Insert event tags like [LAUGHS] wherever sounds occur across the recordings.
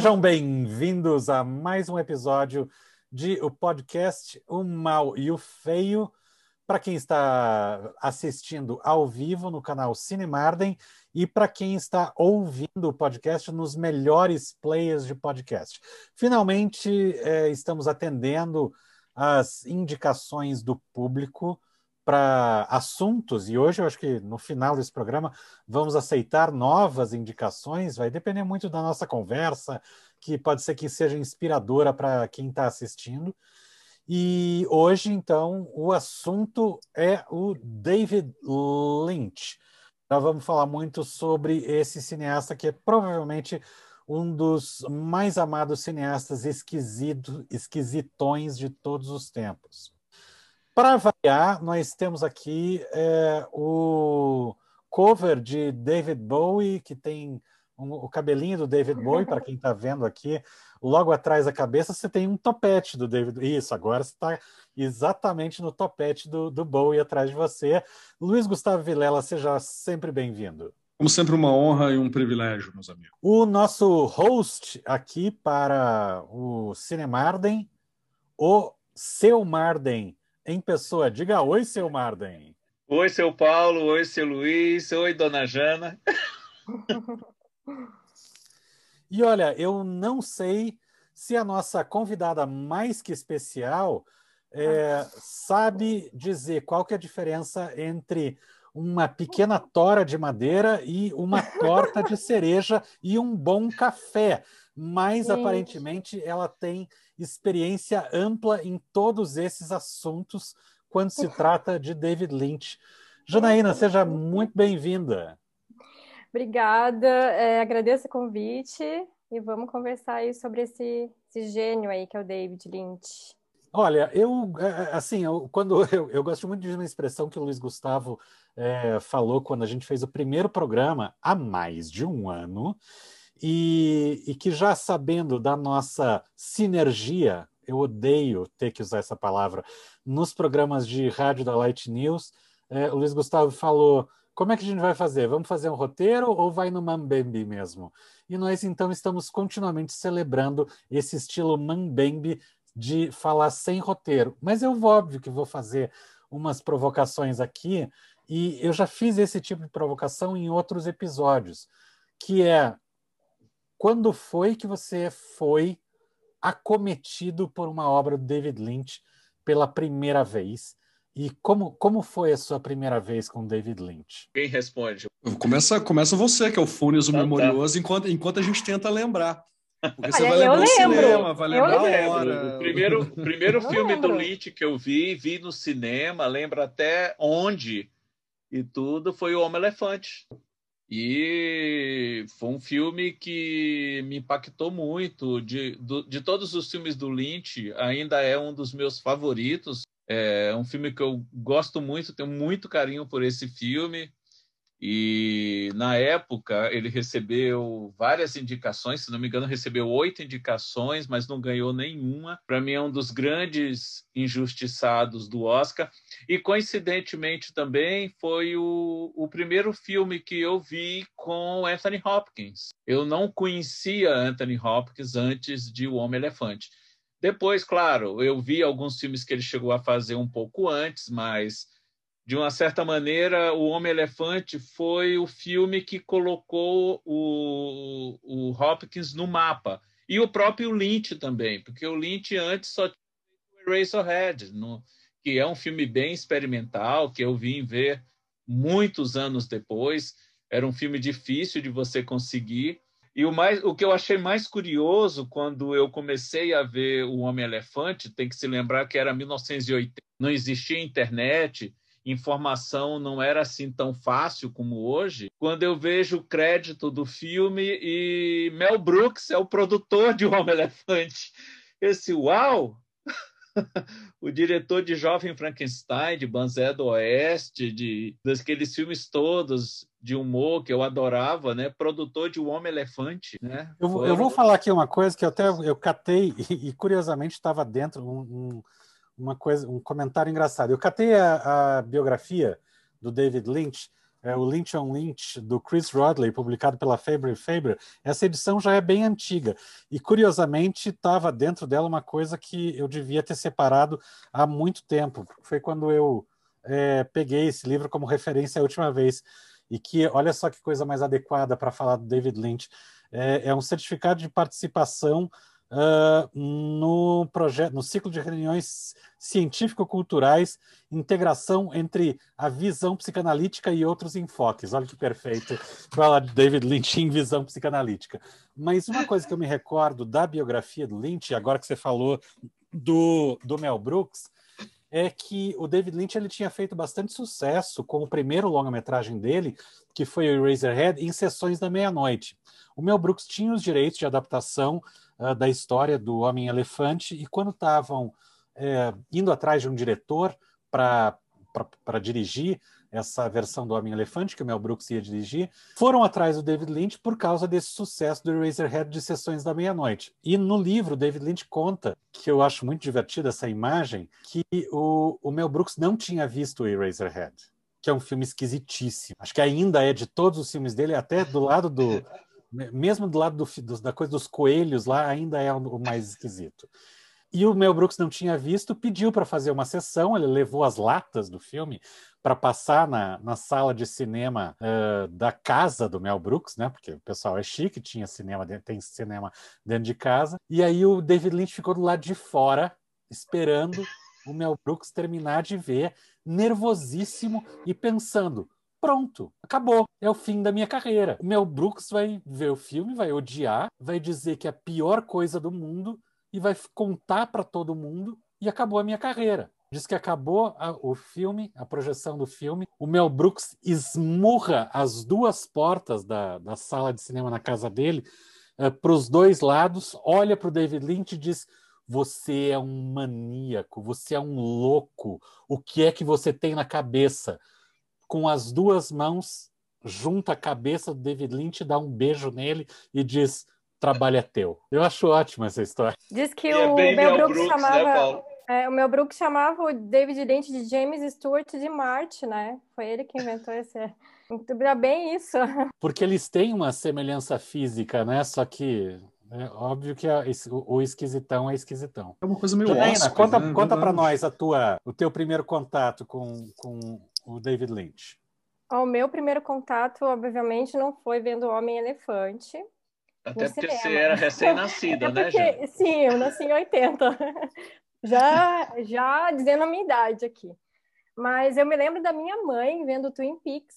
Sejam bem-vindos a mais um episódio de o podcast O Mal e o Feio. Para quem está assistindo ao vivo no canal Cinemarden e para quem está ouvindo o podcast nos melhores players de podcast. Finalmente, é, estamos atendendo as indicações do público para assuntos, e hoje eu acho que no final desse programa vamos aceitar novas indicações, vai depender muito da nossa conversa, que pode ser que seja inspiradora para quem está assistindo. E hoje, então, o assunto é o David Lynch. Nós vamos falar muito sobre esse cineasta que é provavelmente um dos mais amados cineastas esquisito, esquisitões de todos os tempos. Para variar, nós temos aqui é, o cover de David Bowie, que tem um, o cabelinho do David Bowie, para quem está vendo aqui, logo atrás da cabeça você tem um topete do David. Isso, agora você está exatamente no topete do, do Bowie atrás de você. Luiz Gustavo Vilela, seja sempre bem-vindo. Como sempre, uma honra e um privilégio, meus amigos. O nosso host aqui para o Cinemarden, o Seu Marden, em pessoa. Diga oi, Seu Marden. Oi, seu Paulo. Oi, seu Luiz. Oi, dona Jana. [LAUGHS] E olha, eu não sei se a nossa convidada mais que especial é, sabe dizer qual que é a diferença entre uma pequena tora de madeira e uma torta de cereja e um bom café. Mas Sim. aparentemente ela tem experiência ampla em todos esses assuntos quando se trata de David Lynch. Janaína, seja muito bem-vinda. Obrigada, é, agradeço o convite e vamos conversar aí sobre esse, esse gênio aí que é o David Lynch. Olha, eu é, é, assim, eu, quando [LAUGHS] eu, eu gosto muito de uma expressão que o Luiz Gustavo é, falou quando a gente fez o primeiro programa há mais de um ano, e, e que já sabendo da nossa sinergia, eu odeio ter que usar essa palavra, nos programas de rádio da Light News, é, o Luiz Gustavo falou como é que a gente vai fazer? Vamos fazer um roteiro ou vai no Mambembe mesmo? E nós então estamos continuamente celebrando esse estilo Mambembe de falar sem roteiro. Mas eu óbvio que vou fazer umas provocações aqui e eu já fiz esse tipo de provocação em outros episódios, que é quando foi que você foi acometido por uma obra do David Lynch pela primeira vez? E como, como foi a sua primeira vez com David Lynch? Quem responde? Começa, começa você, que é o Funes, o então, memorioso, tá. enquanto, enquanto a gente tenta lembrar. Porque você Olha, vai lembrar o cinema, vai lembrar a hora. O primeiro, o primeiro filme lembro. do Lynch que eu vi, vi no cinema, lembro até onde e tudo, foi O Homem-Elefante. E foi um filme que me impactou muito. De, de todos os filmes do Lynch, ainda é um dos meus favoritos. É um filme que eu gosto muito, tenho muito carinho por esse filme. E na época ele recebeu várias indicações, se não me engano, recebeu oito indicações, mas não ganhou nenhuma. Para mim é um dos grandes injustiçados do Oscar. E coincidentemente também foi o, o primeiro filme que eu vi com Anthony Hopkins. Eu não conhecia Anthony Hopkins antes de O Homem Elefante. Depois, claro, eu vi alguns filmes que ele chegou a fazer um pouco antes, mas de uma certa maneira, O Homem-Elefante foi o filme que colocou o, o Hopkins no mapa. E o próprio Lynch também, porque o Lynch antes só tinha o Eraserhead, no, que é um filme bem experimental, que eu vim ver muitos anos depois. Era um filme difícil de você conseguir. E o, mais, o que eu achei mais curioso quando eu comecei a ver O Homem-Elefante, tem que se lembrar que era 1980, não existia internet, informação não era assim tão fácil como hoje. Quando eu vejo o crédito do filme e Mel Brooks é o produtor de O Homem-Elefante, esse uau! [LAUGHS] o diretor de Jovem Frankenstein, de Banzé do Oeste, de daqueles filmes todos de humor que eu adorava, né? Produtor de O Homem Elefante, né? Eu, Foram... eu vou falar aqui uma coisa que eu até eu catei [LAUGHS] e, e curiosamente estava dentro um, um, uma coisa, um comentário engraçado. Eu catei a, a biografia do David Lynch é o Lynch on Lynch, do Chris Rodley, publicado pela Faber Faber, essa edição já é bem antiga. E, curiosamente, estava dentro dela uma coisa que eu devia ter separado há muito tempo. Foi quando eu é, peguei esse livro como referência a última vez. E que, olha só que coisa mais adequada para falar do David Lynch. É, é um certificado de participação uh, no projeto, no ciclo de reuniões científico-culturais, integração entre a visão psicanalítica e outros enfoques. Olha que perfeito fala David Lynch em visão psicanalítica. Mas uma coisa que eu me recordo da biografia do Lynch, agora que você falou do, do Mel Brooks, é que o David Lynch ele tinha feito bastante sucesso com o primeiro longa-metragem dele, que foi o Eraserhead, em sessões da meia-noite. O Mel Brooks tinha os direitos de adaptação uh, da história do Homem-Elefante, e quando estavam é, indo atrás de um diretor para dirigir essa versão do Homem-Elefante, que o Mel Brooks ia dirigir, foram atrás do David Lynch por causa desse sucesso do Eraserhead de Sessões da Meia-Noite. E no livro, David Lynch conta, que eu acho muito divertida essa imagem, que o, o Mel Brooks não tinha visto o Eraserhead, que é um filme esquisitíssimo. Acho que ainda é de todos os filmes dele, até do lado do, mesmo do lado do, do, da coisa dos coelhos lá, ainda é o mais esquisito. E o Mel Brooks não tinha visto, pediu para fazer uma sessão, ele levou as latas do filme para passar na, na sala de cinema uh, da casa do Mel Brooks, né? Porque o pessoal é chique, tinha cinema, tem cinema dentro de casa. E aí o David Lynch ficou do lado de fora, esperando o Mel Brooks terminar de ver, nervosíssimo e pensando: Pronto, acabou. É o fim da minha carreira. O Mel Brooks vai ver o filme, vai odiar, vai dizer que é a pior coisa do mundo e vai contar para todo mundo e acabou a minha carreira. Diz que acabou a, o filme, a projeção do filme. O Mel Brooks esmurra as duas portas da, da sala de cinema na casa dele eh, para os dois lados, olha para o David Lynch e diz: Você é um maníaco, você é um louco. O que é que você tem na cabeça? Com as duas mãos, junta a cabeça do David Lynch, dá um beijo nele e diz: trabalho é teu. Eu acho ótima essa história. Diz que e é o é Mel Brooks, Brooks, né, chamava. Né, é, o Mel Brooks chamava o David Lynch de James Stewart de Marte, né? Foi ele que inventou esse. Muito bem isso. Porque eles têm uma semelhança física, né? Só que é óbvio que a, o, o, esquisitão é esquisitão. É uma coisa meio Janaína, conta, né? conta para nós a tua, o teu primeiro contato com, com o David Lynch? O meu primeiro contato, obviamente, não foi vendo Homem-Elefante. Até porque cinema. você era recém-nascida, [LAUGHS] né, porque, Sim, eu nasci em 80. [LAUGHS] já, já dizendo a minha idade aqui. Mas eu me lembro da minha mãe vendo Twin Peaks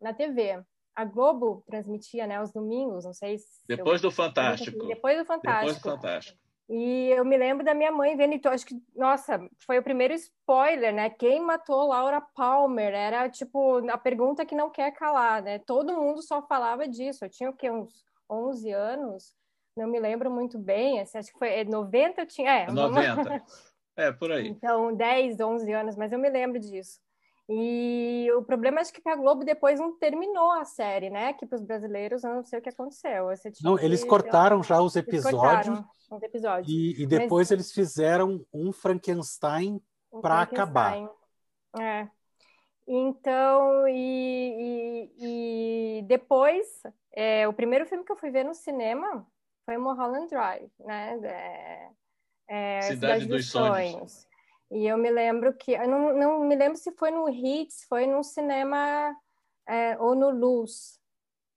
na TV. A Globo transmitia, né, aos domingos, não sei se... Depois eu... do Fantástico. Depois do Fantástico. Depois do Fantástico. E eu me lembro da minha mãe vendo, então acho que, nossa, foi o primeiro spoiler, né? Quem matou Laura Palmer? Era tipo a pergunta que não quer calar, né? Todo mundo só falava disso. Eu tinha o quê? Uns 11 anos, não me lembro muito bem. Assim, acho que foi 90, eu tinha. É, 90. É, por aí. Então, 10, 11 anos, mas eu me lembro disso. E o problema é que a Globo depois não terminou a série, né? Que para os brasileiros eu não sei o que aconteceu. não, eles que... cortaram já os episódios. Os episódios. E, e depois Mas... eles fizeram um Frankenstein um para acabar. É. Então, e, e, e depois, é, o primeiro filme que eu fui ver no cinema foi Mulholland Drive, né? É, é, Cidade, Cidade, dos, dos Sonhos. Sonhos. E eu me lembro que, eu não, não me lembro se foi no Hits, foi no cinema é, ou no Luz,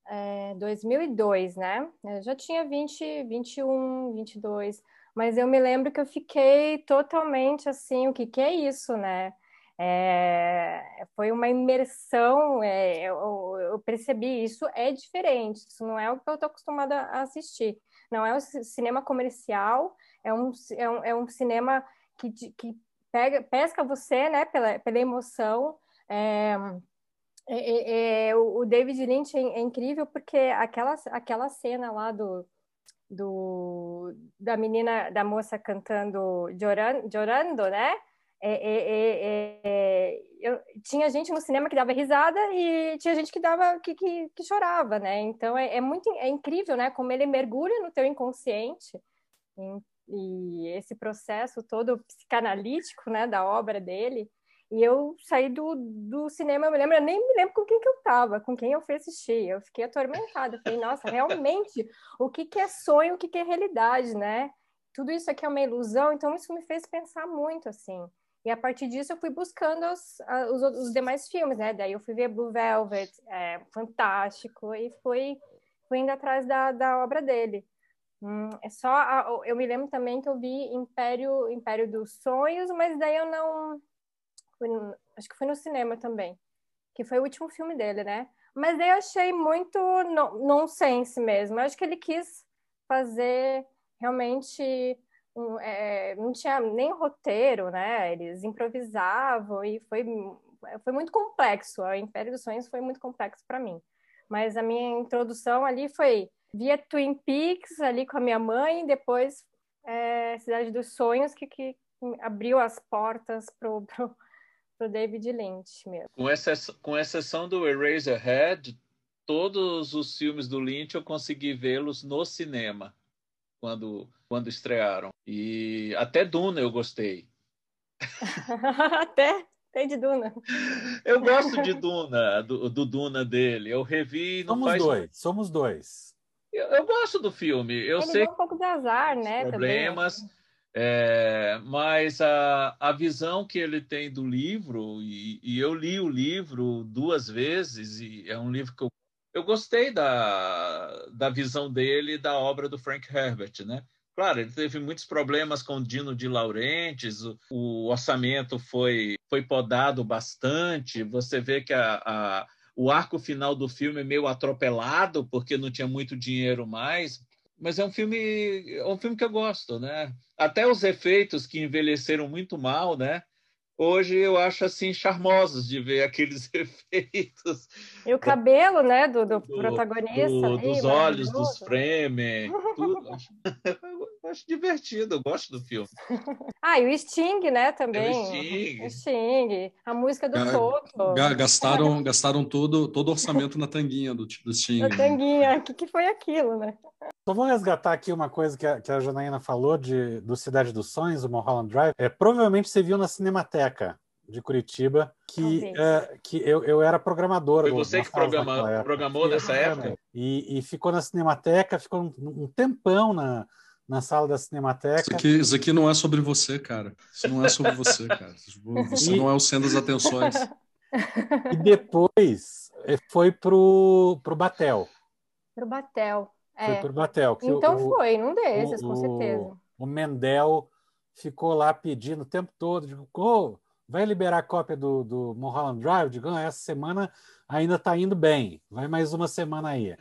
é, 2002, né? Eu já tinha 20, 21, 22, mas eu me lembro que eu fiquei totalmente assim, o que, que é isso, né? É, foi uma imersão, é, eu, eu, percebi isso é diferente, isso não é o que eu estou acostumada a assistir. Não é um cinema comercial, é um, é um, é um cinema que, que pega, pesca você, né, pela, pela emoção. É, é, é, é o David Lynch é, é, incrível porque aquela, aquela cena lá do, do, da menina, da moça cantando Llorando, Llorando né? É, eu, tinha gente no cinema que dava risada e tinha gente que dava que, que, que chorava, né? Então é, muito é incrível, né? Como ele mergulha no teu inconsciente e, esse processo todo psicanalítico, né? Da obra dele. E eu saí do, do cinema, eu me lembro, eu nem me lembro com quem que eu estava, com quem eu fui assistir. Eu fiquei atormentada. Falei, nossa, realmente, o que, que é sonho, o que, que é realidade, né? Tudo isso aqui é uma ilusão, então isso me fez pensar muito, assim. E a partir disso eu fui buscando os, os, os demais filmes, né? Daí eu fui ver Blue Velvet, é, fantástico, e fui, fui indo atrás da, da obra dele. Hum, é só a, eu me lembro também que eu vi Império Império dos Sonhos, mas daí eu não acho que foi no cinema também, que foi o último filme dele, né? Mas daí eu achei muito no, nonsense mesmo. Eu acho que ele quis fazer realmente um, é, não tinha nem roteiro, né? Eles improvisavam e foi foi muito complexo. O Império dos Sonhos foi muito complexo para mim. Mas a minha introdução ali foi via Twin Peaks ali com a minha mãe, depois é, Cidade dos Sonhos que, que abriu as portas pro, pro pro David Lynch mesmo. Com exceção, com exceção do Eraserhead, todos os filmes do Lynch eu consegui vê-los no cinema quando quando estrearam. E até Duna eu gostei. [LAUGHS] até até de Duna. Eu gosto de Duna, do, do Duna dele. Eu revi. Não somos faz... dois, somos dois. Eu, eu, gosto do filme. Eu Ele sei um pouco de azar, né? Problemas. Também. É, mas a, a visão que ele tem do livro, e, e, eu li o livro duas vezes, e é um livro que eu, eu gostei da, da visão dele da obra do Frank Herbert, né? Claro, ele teve muitos problemas com o Dino de Laurentiis, o, o orçamento foi, foi podado bastante, você vê que a, a, o arco final do filme é meio atropelado, porque não tinha muito dinheiro mais, mas é um filme é um filme que eu gosto, né? Até os efeitos que envelheceram muito mal, né? Hoje eu acho assim charmosos de ver [LAUGHS] aqueles efeitos. E o cabelo, né, do, do, do protagonista. Do, ali, dos olhos, dos frames, tudo. [LAUGHS] [LAUGHS] acho, acho divertido, eu gosto do filme. [LAUGHS] Ah, e o Sting, né, também. É o Sting. O Sting, a música do Toto. Gastaram, gastaram todo, todo o orçamento na tanguinha do, do Sting. Na tanguinha, o que, que foi aquilo, né? Só vou resgatar aqui uma coisa que a, que a Janaína falou de, do Cidade dos Sonhos, o Mulholland Drive. É, provavelmente você viu na Cinemateca de Curitiba, que, é, que eu, eu era programador. Foi você que programa, programou nessa época? E, e, ficou na Cinemateca, ficou um, um tempão na, na sala da Cinemateca. Isso aqui, isso aqui não é sobre você, cara. Isso não é sobre você, cara. Você e... não é o centro das atenções. [LAUGHS] E depois eh, foi pro, pro Batel. Pro Batel. Foi é. pro Batel. então o, foi, num desses, o, com certeza. O Mendel ficou lá pedindo o tempo todo, digo, oh, vai liberar a cópia do, do Mulholland Drive? Digo, ah, essa semana ainda está indo bem, vai mais uma semana aí.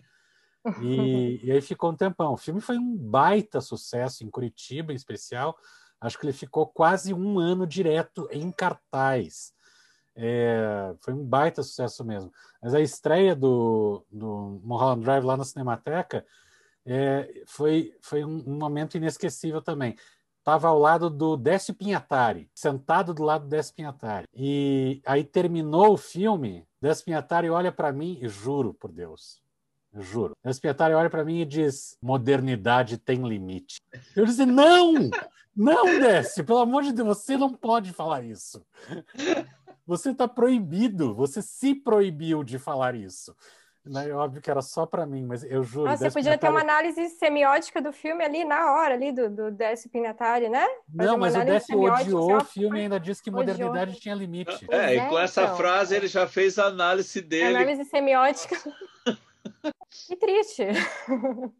E, [LAUGHS] e, aí ficou um tempão. O filme foi um baita sucesso em Curitiba, em especial. Acho que ele ficou quase um ano direto em cartaz. É, foi um baita sucesso mesmo. Mas a estreia do, do Mulholland Drive lá na Cinemateca é, foi, foi um, um, momento inesquecível também. Estava ao lado do Décio Pinhatari, sentado do lado do Décio Pinhatari. E aí terminou o filme, Décio Pinhatari olha para mim e juro por Deus, juro. Décio Pinhatari olha para mim e diz: modernidade tem limite. Eu disse: não, não, Décio, pelo amor de Deus, você não pode falar isso. Você está proibido, você se proibiu de falar isso. Né? É óbvio que era só para mim, mas eu juro. Ah, você podia ter uma análise semiótica do filme ali na hora, ali, do, do Décio Pinatari, né? Fazer não, mas o Décio odiou o filme e ainda disse que modernidade odiou. tinha limite. É, é, e com essa então. frase ele já fez a análise dele. Análise semiótica. Que triste.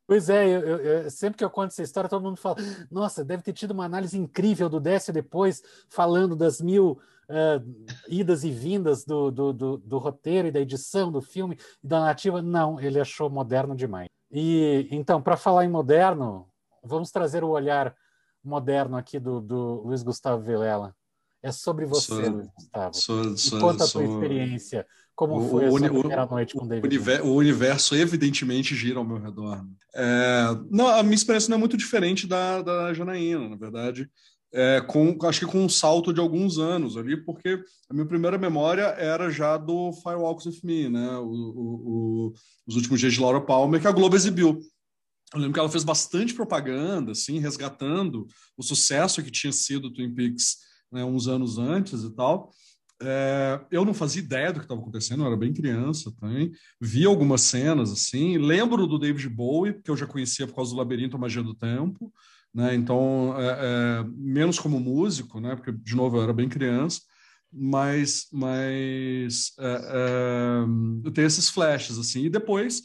Pois é, eu, eu, eu, sempre que eu conto essa história, todo mundo fala: nossa, deve ter tido uma análise incrível do Décio depois, falando das mil uh, idas e vindas do, do, do, do, roteiro e da edição do filme e da narrativa. Não, ele achou moderno demais. E então, para falar em moderno, vamos trazer o olhar moderno aqui do, do Luiz Gustavo Vilela. É sobre você, sou, Luiz Gustavo. Sou, sou, conta a tua experiência Como O- foi a o o- primeira noite com o David univer- o universo, evidentemente, gira ao meu redor. É, não, a minha experiência não é muito diferente da, da Janaína, na verdade. É, com, acho que com um salto de alguns anos ali, porque a minha primeira memória era já do Firewalks with Me, né? O, o- o- Os Últimos Dias de Laura Palmer, que a Globo exibiu. Eu lembro que ela fez bastante propaganda, assim, resgatando o sucesso que tinha sido Twin Peaks né, uns anos antes e tal. É, eu não fazia ideia do que estava acontecendo, eu era bem criança também. Vi algumas cenas, assim. Lembro do David Bowie, que eu já conhecia por causa do Labirinto a Magia do Tempo. Né? Então, é, é, menos como músico, né? porque, de novo, eu era bem criança. Mas, mas é, é, eu tenho esses flashes, assim. E depois,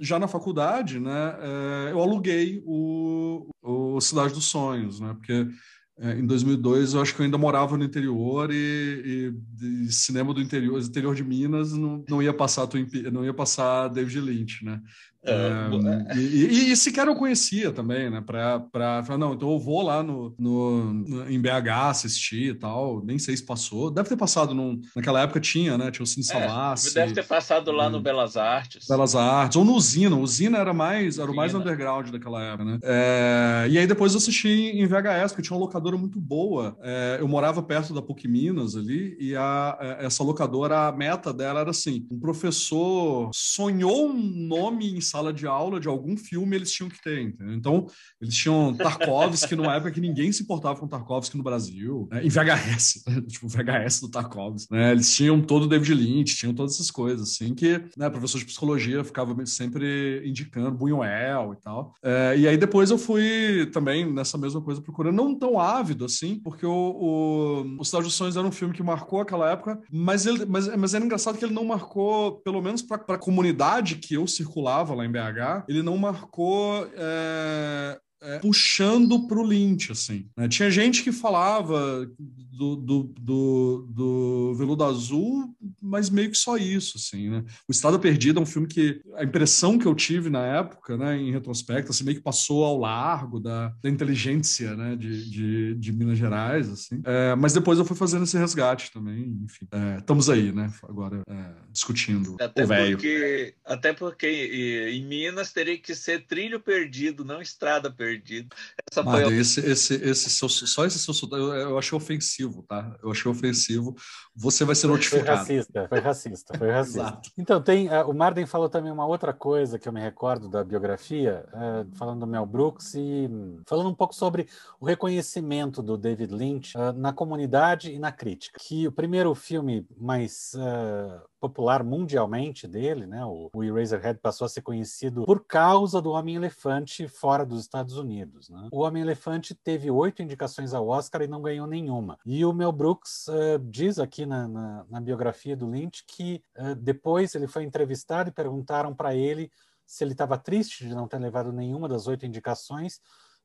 já na faculdade, né, é, eu aluguei o, o Cidade dos Sonhos, né? Porque em 2002 eu acho que eu ainda morava no interior e, e- e cinema do interior, interior de Minas não, não ia passar não ia passar David Lynch, né? É, É, e, e- e sequer eu conhecia também, né? Pra, pra falar, não, então eu vou lá no, no- em BH assistir e tal. Nem sei se passou. Deve ter passado num, naquela época tinha, né? Tinha o Cine É, Savassi. deve ter passado lá no Hum. Belas Artes. Belas Artes, ou no Usina. Usina era mais, era o mais underground daquela época, né? É, e aí depois eu assisti em VHS, porque tinha uma locadora muito boa. É, eu morava perto da PUC Minas ali, e a, é, essa locadora, a meta dela era assim: um professor sonhou um nome em sala de aula de algum filme, eles tinham que ter, entendeu? Então, eles tinham Tarkovsky numa época que ninguém se importava com Tarkovsky no Brasil, né? em VHS, [LAUGHS] tipo VHS do Tarkovsky, né? Eles tinham todo o David Lynch, tinham todas essas coisas, assim, que, né, professor de psicologia ficava sempre indicando Buñuel e tal. É, e aí depois eu fui também nessa mesma coisa procurando, não tão ávido assim, porque o, o, o Cidade dos Sonhos era um filme que marcou aquela época, mas, ele, mas, mas era engraçado que ele não marcou, pelo menos para a comunidade que eu circulava lá em BH, ele não marcou é, é, puxando pro Lynch, assim. né? Tinha gente que falava do, do, do, do Veludo Azul, mas meio que só isso, assim, né? O Estado Perdido é um filme que a impressão que eu tive na época, né, em retrospecto, assim, meio que passou ao largo da, da inteligência, né, de, de, de Minas Gerais, assim. É, mas depois eu fui fazendo esse resgate também, enfim. É, estamos aí, né, agora é, discutindo Até o velho. porque, até porque em Minas teria que ser trilho perdido, não estrada perdida. Essa foi Ah, a... esse, esse, esse seu, só esse seu sotaque, eu, eu achei ofensivo, tá? Eu achei ofensivo. Você vai ser Foi notificado. racista, foi racista, foi [LAUGHS] racista. Então, tem, ah, o Marden falou também uma outra coisa que eu me recordo da biografia, ah, falando do Mel Brooks e hum, falando um pouco sobre o reconhecimento do David Lynch ah, na comunidade e na crítica. Que o primeiro filme mais popular mundialmente dele, né, o, o Eraserhead, passou a ser conhecido por causa do Homem-Elefante fora dos Estados Unidos. Né? O Homem-Elefante teve oito indicações ao Oscar e não ganhou nenhuma. E o Mel Brooks ah, diz aqui na, na- na biografia do Lynch que ah, depois ele foi entrevistado e perguntaram para ele se ele estava triste de não ter levado nenhuma das oito indicações.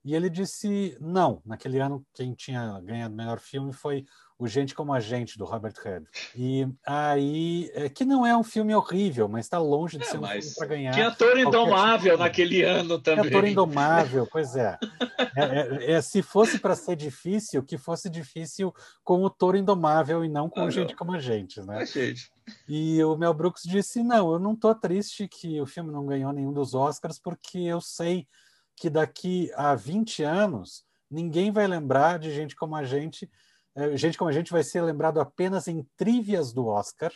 E ele disse não. Naquele ano, quem tinha ganhado o melhor filme foi O Gente como a Gente, do Robert Head. E aí, é, que não é um filme horrível, mas está longe de É, ser um filme para ganhar. Tinha Ator Indomável tipo naquele ano também. ator indomável, pois é. É, é- é, se fosse para ser difícil, que fosse difícil com o Toro Indomável e não com Ah, gente não. como a gente, né? Ah, gente. E o Mel Brooks disse: não, eu não tô triste que o filme não ganhou nenhum dos Oscars, porque eu sei que daqui a 20 anos ninguém vai lembrar de gente como a gente. eh, Gente como a gente vai ser lembrado apenas em trivias do Oscar.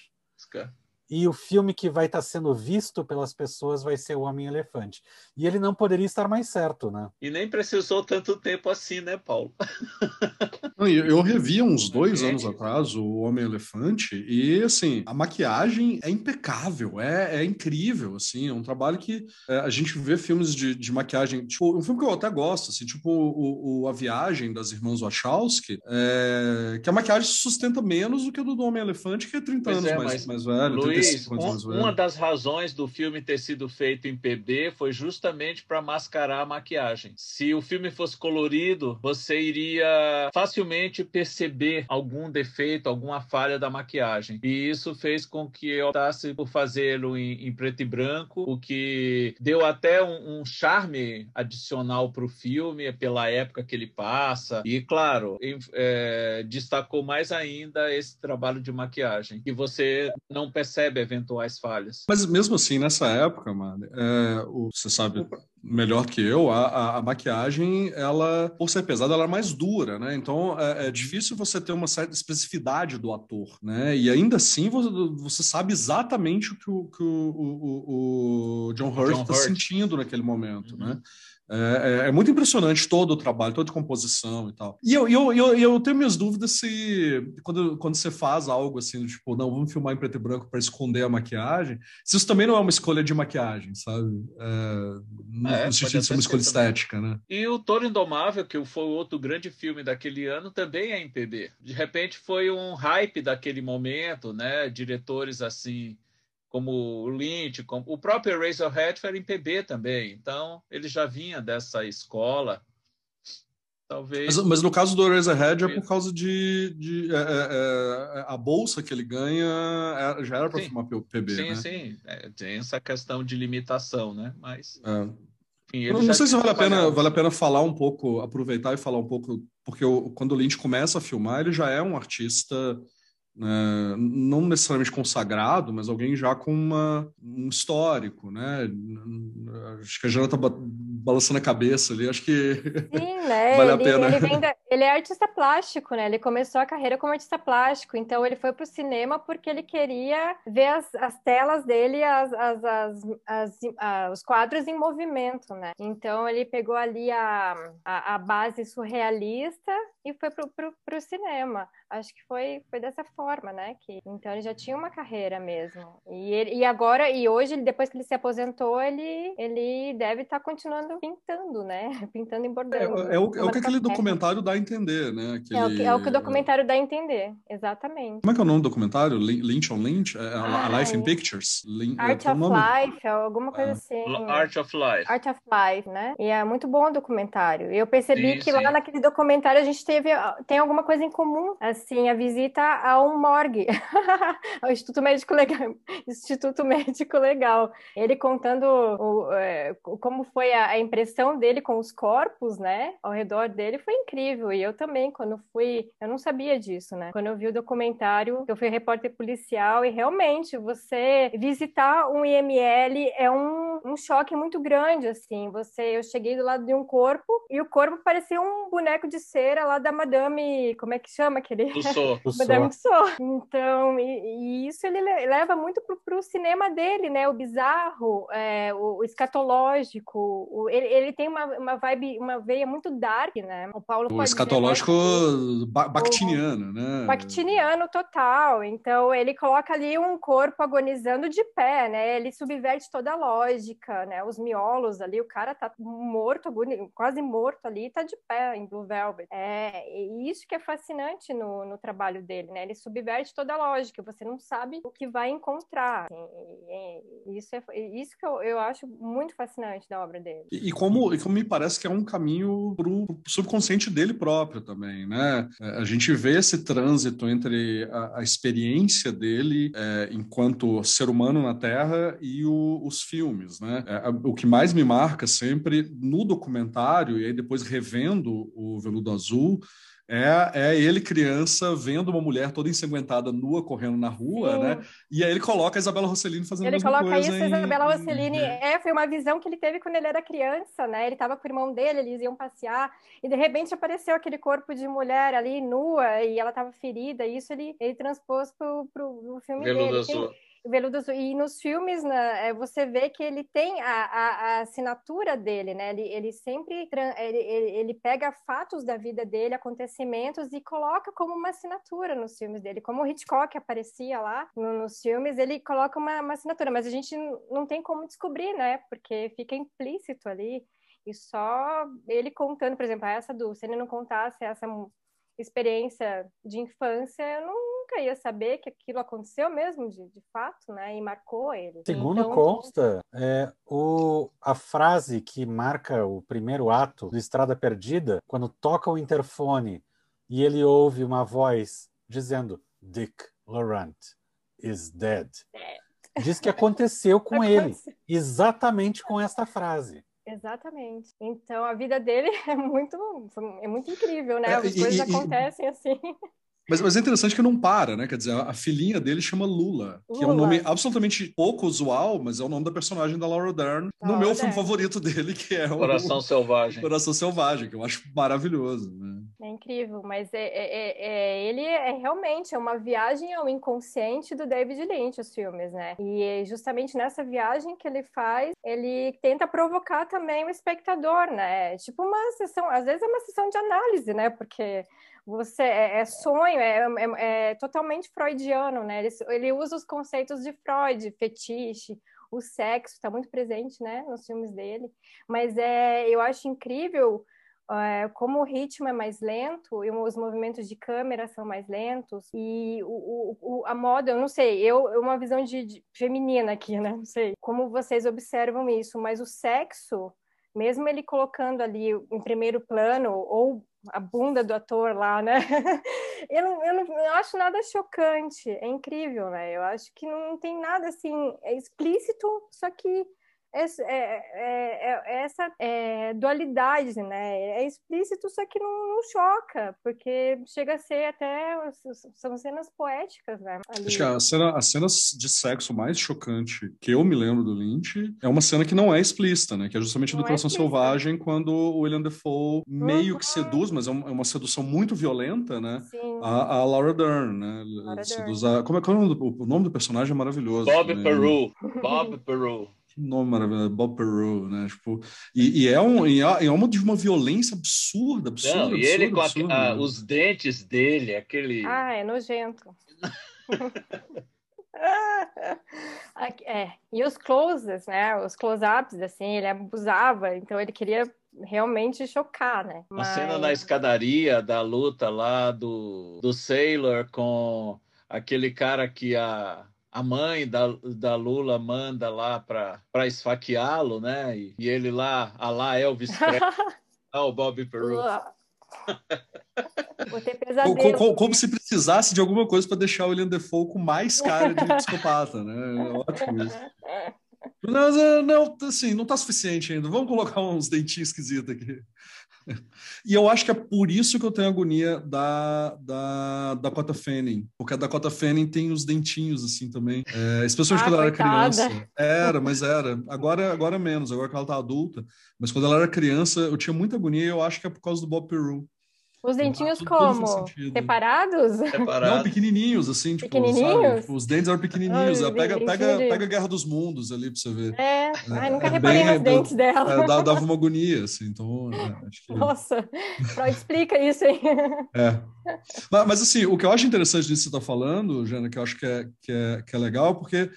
E o filme que vai estar sendo visto pelas pessoas vai ser o Homem-Elefante. E ele não poderia estar mais certo, né? E nem precisou tanto tempo assim, né, Paulo? [LAUGHS] Não, Eu revi uns dois Gente. anos atrás o Homem-Elefante e, assim, a maquiagem é impecável, é, é incrível, assim, é um trabalho que é, a gente vê filmes de, de maquiagem, tipo, um filme que eu até gosto, assim, tipo o, o A Viagem das Irmãs Wachowski, é, que a maquiagem sustenta menos do que a do Homem-Elefante, que é 30 Pois anos é, mais, mais velho, Luiz, 35 anos mais um- uma das razões do filme ter sido feito em PB foi justamente para mascarar a maquiagem. Se o filme fosse colorido, você iria facilmente perceber algum defeito, alguma falha da maquiagem. E isso fez com que eu optasse por fazê-lo em, em, preto e branco, o que deu até um, um charme adicional para o filme, pela época que ele passa. E, claro, é, destacou mais ainda esse trabalho de maquiagem, que você não percebe eventuais falhas. Mas mesmo assim, nessa época, mano, é, o, você sabe melhor que eu, a, a, a, maquiagem, ela, por ser pesada, ela é mais dura, né? Então é, é, difícil você ter uma certa especificidade do ator, né? E ainda assim você, você sabe exatamente o que o, que o, o, o John Hurt está sentindo naquele momento, né? uhum. né? É, é, é, muito impressionante todo o trabalho, toda a composição e tal. E eu, eu, eu, eu tenho minhas dúvidas se, quando, quando você faz algo assim, tipo, não, vamos filmar em preto e branco para esconder a maquiagem, se isso também não é uma escolha de maquiagem, sabe? É, no sentido de ser uma escolha estética, né? E o Toro Indomável, que foi o outro grande filme daquele ano, também é em PB. De repente foi um hype daquele momento, né? Diretores assim como o Lynch, como o próprio Razorhead foi em PB também. Então, ele já vinha dessa escola. Talvez. Mas, mas no caso do Razorhead é por causa de, de é, é, é, a bolsa que ele ganha é, já era para filmar PB, sim, né? Sim, é, tem essa questão de limitação, né? Mas é. enfim, não, não sei se vale a pena vale a pena falar um pouco, aproveitar e falar um pouco, porque quando o Lynch começa a filmar, ele já é um artista é, não necessariamente consagrado, mas alguém já com uma, um histórico, né? Acho que a Jana está balançando a cabeça ali, acho que Sim, [LAUGHS] né? vale ele, a pena. Ele, da... ele, é artista plástico, né? Ele começou a carreira como artista plástico, então ele foi para o cinema porque ele queria ver as, as telas dele, as, as, os quadros em movimento, né? Então ele pegou ali a, a, a base surrealista e foi para o cinema. Acho que foi, foi dessa forma, né? Que, então ele já tinha uma carreira mesmo. E, ele, e agora, e hoje, depois que ele se aposentou, ele, ele deve estar tá continuando pintando, né? [LAUGHS] Pintando e bordando. É, é, o, é o que aquele documentário dá a entender, né? Aquele... É, o que, é o que o documentário dá a entender, exatamente. Como é que é o nome do documentário? Lynch on Lynch? É, a, a Life in Pictures? Lin... É, Art of Life, alguma coisa assim. Art of Life. Art of Life, né? E é muito bom o documentário. Eu percebi sim, que sim. lá naquele documentário a gente teve, tem alguma coisa em comum, assim, a visita a um morgue, [LAUGHS] ao Instituto Médico Legal, Instituto Médico Legal. Ele contando o, é, como foi a, a, impressão dele com os corpos, né, ao redor dele, foi incrível. E eu também, quando fui, eu não sabia disso, né? Quando eu vi o documentário, eu fui repórter policial e realmente você visitar um IML é um, um choque muito grande, assim. Você, eu cheguei do lado de um corpo e o corpo parecia um boneco de cera lá da Madame, como é que chama aquele? Tussauds. [LAUGHS] Madame Tussauds. Então, e, e, isso ele leva muito pro, o cinema dele, né? O bizarro, é, o, o, escatológico. O, ele, ele tem uma, uma vibe, uma veia muito dark, né? O Paulo O escatológico bactiniano, né? Bactiniano total. Então, ele coloca ali um corpo agonizando de pé, né? Ele subverte toda a lógica, né? Os miolos ali, o cara tá morto, quase morto ali, tá de pé em Blue Velvet. É, e isso que é fascinante no, no trabalho dele, né? Ele subverte toda a lógica, você não sabe o que vai encontrar. Assim, isso é isso que eu, eu acho muito fascinante da obra dele. E, e como, e como me parece que é um caminho pro, pro subconsciente dele próprio também, né? É, a gente vê esse trânsito entre a, a experiência dele é, enquanto ser humano na Terra e o, os filmes, né? É, o que mais me marca sempre no documentário, e aí depois revendo o Veludo Azul, é, é ele, criança, vendo uma mulher toda ensanguentada, nua, correndo na rua, Sim. né? E aí ele coloca a Isabela Rossellini fazendo ele a mesma coisa. Ele coloca isso, em... a Isabela Rossellini, é, foi uma visão que ele teve quando ele era criança, né? Ele estava com o irmão dele, eles iam passear, e de repente apareceu aquele corpo de mulher ali, nua, e ela estava ferida, e isso ele, ele transpôs pro, pro, pro filme Veludo dele. Veludo Azul. E nos filmes, né, você vê que ele tem a, a, a assinatura dele, né? Ele, ele sempre ele, ele, pega fatos da vida dele, acontecimentos, e coloca como uma assinatura nos filmes dele. Como o Hitchcock aparecia lá no, nos filmes, ele coloca uma, uma assinatura, mas a gente não tem como descobrir, né? Porque fica implícito ali. E só ele contando, por exemplo, essa do, se ele não contasse essa experiência de infância, eu nunca ia saber que aquilo aconteceu mesmo, de, de fato, né? E marcou ele. Segundo então, consta, é, o, a frase que marca o primeiro ato do Estrada Perdida, quando toca o interfone e ele ouve uma voz dizendo Dick Laurent is dead. Diz que aconteceu com [LAUGHS] ele, exatamente com esta frase. Exatamente. Então a vida dele [LAUGHS] é muito, é muito incrível, né? As coisas e, acontecem assim. Mas, mas, é interessante que não para, né? Quer dizer, a, filhinha dele chama Lula, Lula, que é um nome absolutamente pouco usual, mas é o nome da personagem da Laura Dern, no meu filme favorito dele, que é o Coração Selvagem. Coração Selvagem, que eu acho maravilhoso. Né? É incrível, mas é, é, é, é ele é realmente é uma viagem ao inconsciente do David Lynch, os filmes, né? E é justamente nessa viagem que ele faz, ele tenta provocar também o espectador, né? Tipo uma sessão, às vezes é uma sessão de análise, né? Porque você é, é sonho, é, é, é, totalmente freudiano, né? Ele, ele, usa os conceitos de Freud, fetiche, o sexo está muito presente, né, nos filmes dele. Mas é, eu acho incrível é, como o ritmo é mais lento e os movimentos de câmera são mais lentos e o, o, a moda, eu não sei, eu uma visão de, de feminina aqui, né? Não sei como vocês observam isso, mas o sexo mesmo ele colocando ali em primeiro plano ou a bunda do ator lá, né? [LAUGHS] eu, não, eu não eu acho nada chocante, é incrível, né? Eu acho que não tem nada assim, é explícito, só que é, é, é, é, essa é, dualidade, né? É explícito, só que não, não, choca, porque chega a ser até. São cenas poéticas, né? Ali. Acho que a cena, as cenas de sexo mais chocante que eu me lembro do Lynch é uma cena que não é explícita, né? Que é justamente do Coração Selvagem, quando o William Defoe meio uhum. que seduz, mas é uma sedução muito violenta, né? A, a, Laura Dern, né? Laura seduz A, como é que é o nome do, o nome do personagem? É maravilhoso. Bob né? Peru. Bob Peru. Que nome maravilhoso, Bob Peru, né? Tipo, e, e é, um, e é, é uma de uma violência absurda, absurda. Não, e absurda, ele com absurda, a, os dentes dele, aquele. Ah, é nojento. [LAUGHS] é, e os closes, né? Os close-ups, assim, ele abusava, então ele queria realmente chocar, né? Mas... A cena na escadaria da luta lá do, do Sailor com aquele cara que a a mãe da, da Lula manda lá para esfaqueá-lo, né? E, e, ele lá, a lá Elvis Presley, [LAUGHS] ah, o Bob Peru. como, como, como, se precisasse de alguma coisa para deixar o William Defoe com mais cara de psicopata, né? É ótimo isso. [LAUGHS] Não, não, assim, não tá suficiente ainda. Vamos colocar uns dentinhos esquisitos aqui. [LAUGHS] E eu acho que é por isso que eu tenho agonia da, da Dakota Fanning, porque a Dakota Fanning tem os dentinhos assim também, é, especialmente ah, quando ela era criança. Era, mas era. Agora, agora menos, agora que ela tá adulta. Mas quando ela era criança, eu tinha muita agonia e eu acho que é por causa do Bob Peru. Os dentinhos como? Separados? Separados? Não, pequenininhos, assim, tipo, pequenininhos? Tipo, os dentes eram pequenininhos. Ai, pega, pega, pega a Guerra dos Mundos ali pra você ver. É, é Ai, nunca é reparei bem, nos dentes dela. É, dava uma agonia, assim, então... É, que... Nossa, Freud explica isso, hein? É. Mas, mas, assim, o que eu acho interessante disso que você tá falando, Jana, que eu acho que é, que é, que é legal, porque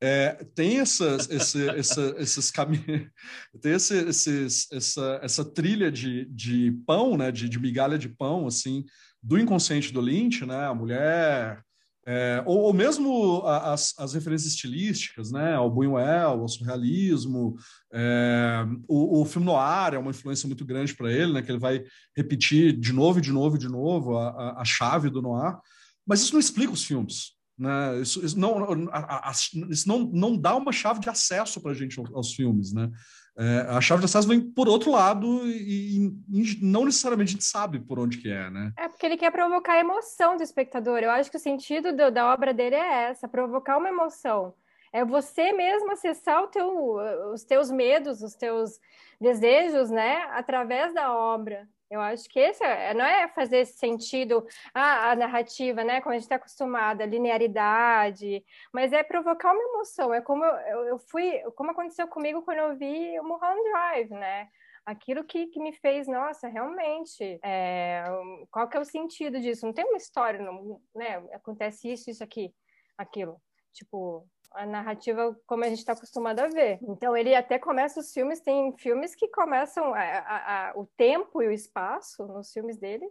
é, tem essas, esse, essa, esses caminhos, [LAUGHS] tem esse, esses, essa, essa trilha de, de pão, né, de, de migalha de pão, assim, do inconsciente do Lynch, né, a mulher, é, ou, ou, mesmo as, as referências estilísticas, né, ao Buñuel, ao surrealismo, é, o, o filme noir é uma influência muito grande para ele, né, que ele vai repetir de novo e de novo e de novo a, a, a chave do noir, mas isso não explica os filmes, né? Isso, isso, não, a, a, isso não, não dá uma chave de acesso para a gente aos, aos filmes. Né? É, a chave de acesso vem por outro lado e, e, não necessariamente a gente sabe por onde que é. Né? É porque ele quer provocar a emoção do espectador. Eu acho que o sentido do, da obra dele é essa, provocar uma emoção. É você mesmo acessar teu, os teus medos, os teus desejos, né, através da obra. Eu acho que esse é, não é fazer sentido ah, a narrativa, né? Como a gente está acostumada, linearidade, mas é provocar uma emoção. É como eu, eu, fui, como aconteceu comigo quando eu vi o Mulholland Drive, né? Aquilo que, que me fez, nossa, realmente, é, qual que é o sentido disso? Não tem uma história, não, né? Acontece isso, isso aqui, aquilo. Tipo, a narrativa como a gente está acostumado a ver. Então ele até começa os filmes, tem filmes que começam a, a, a, o tempo e o espaço nos filmes dele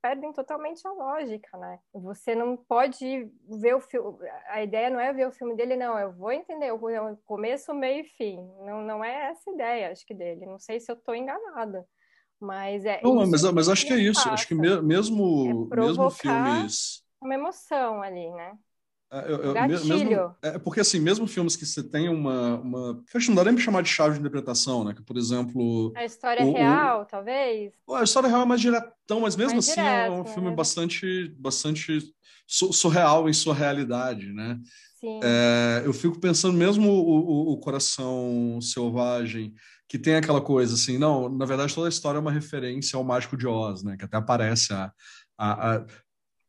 perdem totalmente a lógica, né? Você não pode ver o filme, a ideia não é ver o filme dele, não, eu vou entender o começo, meio e fim. Não, não é essa ideia, acho que dele. Não sei se eu estou enganada. Mas é. Não, mas, mas acho que é isso. Acho que me, mesmo, é mesmo filmes. Uma emoção ali, né? É, eu, eu, mesmo, é porque assim, mesmo filmes que você tem uma, uma. Acho que não dá nem pra chamar de chave de interpretação, né? Que, por exemplo. A história o, real, o, talvez. A história real é mais diretão, mas mesmo mais assim direto, é um filme né? bastante, bastante surreal em sua realidade, né? Sim. É, eu fico pensando, mesmo o, o, o, Coração Selvagem, que tem aquela coisa assim, não, na verdade toda a história é uma referência ao Mágico de Oz, né? Que até aparece a, a, a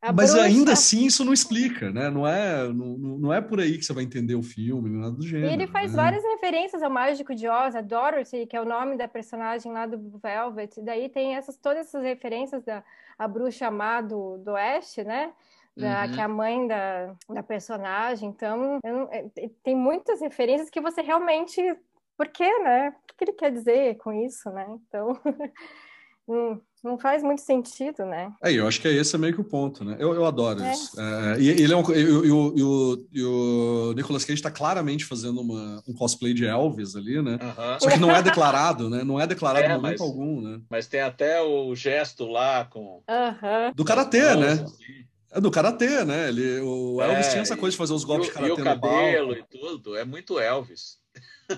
a Mas bruxa... ainda assim isso não explica, né? Não é, não, não é por aí que você vai entender o filme, nada do gênero. E ele faz né? várias referências ao Mágico de Oz, a Dorothy, que é o nome da personagem lá do Velvet. Daí tem essas, todas essas referências da a bruxa má do, do Oeste, né? Da, uhum. que é a mãe da, da personagem. Então, eu, é, tem muitas referências que você realmente. Por quê, né? O que ele quer dizer com isso, né? Então. [LAUGHS] Hum, não faz muito sentido, né? É, eu acho que é esse é meio que o ponto, né? Eu, eu adoro é. isso. É, e, ele é um, e, e, e, o, e o Nicolas Cage está claramente fazendo uma, um cosplay de Elvis ali, né? Só que não é declarado, né? Não é declarado é, em momento mas, algum, né? Mas tem até o gesto lá com... Do Karatê, né? Assim. É do karatê, né? Ele, o Elvis é, tinha essa coisa de fazer os golpes de karatê no E o cabelo e tudo, é muito Elvis.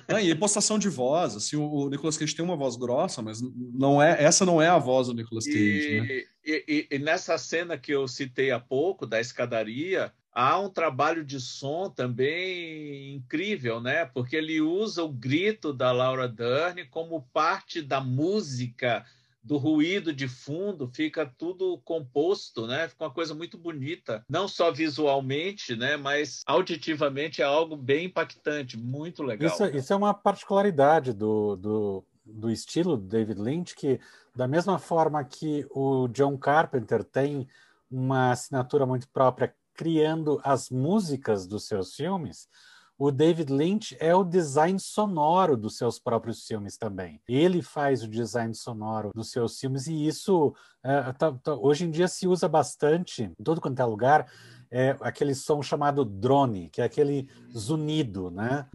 É, e postação de voz, assim, o, Nicolas Cage tem uma voz grossa, mas não é essa não é a voz do Nicolas Cage, e, né? E, e, e, nessa cena que eu citei há pouco da escadaria, há um trabalho de som também incrível, né? Porque ele usa o grito da Laura Dern como parte da música do ruído de fundo, fica tudo composto, né? Fica uma coisa muito bonita, não só visualmente, né? Mas auditivamente é algo bem impactante, muito legal. Isso, isso é uma particularidade do, do, do estilo do David Lynch, que da mesma forma que o John Carpenter tem uma assinatura muito própria criando as músicas dos seus filmes, o David Lynch é o design sonoro dos seus próprios filmes também. Ele faz o design sonoro dos seus filmes e isso é, tá, tá, hoje em dia se usa bastante em todo quanto é lugar. É aquele som chamado drone, que é aquele zunido, né?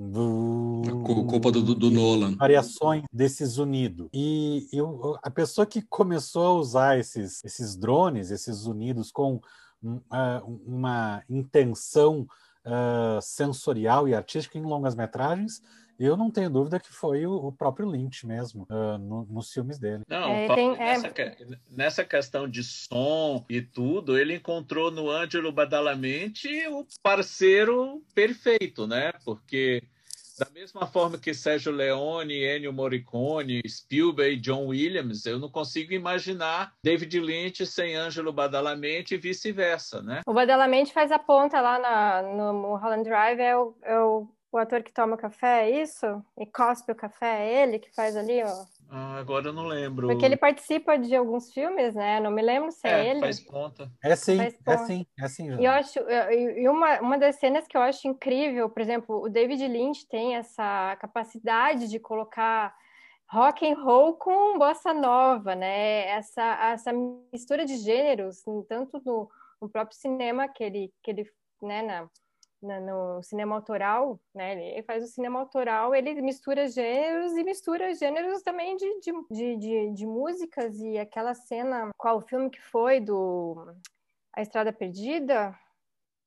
Culpa do, do Nolan. Variações desse zunido. E eu, a pessoa que começou a usar esses, esses drones, esses zunidos com uh, uma intenção uh, sensorial e artística em longas metragens, eu não tenho dúvida que foi o, o próprio Lynch mesmo, uh, no, nos filmes dele. Não, é, tem, nessa, é... nessa, questão de som e tudo, ele encontrou no Ângelo Badalamente o parceiro perfeito, né? Porque da mesma forma que Sérgio Leone, Ennio Morricone, Spielberg e John Williams, eu não consigo imaginar David Lynch sem Ângelo Badalamenti e vice-versa, né? O Badalamenti faz a ponta lá na, no Mulholland Drive, é o, é o o ator que toma café, é isso? E cospe o café, é ele que faz ali, ó. Ah, agora eu não lembro. Porque ele participa de alguns filmes, né? Não me lembro se é, é ele. Faz ponta. É sim, é ponta. é sim, é sim. E eu acho, e uma, uma das cenas que eu acho incrível, por exemplo, o David Lynch tem essa capacidade de colocar rock and roll com bossa nova, né? Essa, essa mistura de gêneros, tanto no, no próprio cinema que ele, que ele né, na, no cinema autoral, né? Ele faz o cinema autoral, ele mistura gêneros e mistura gêneros também de, de, de, de, músicas e aquela cena, qual o filme que foi do A Estrada Perdida?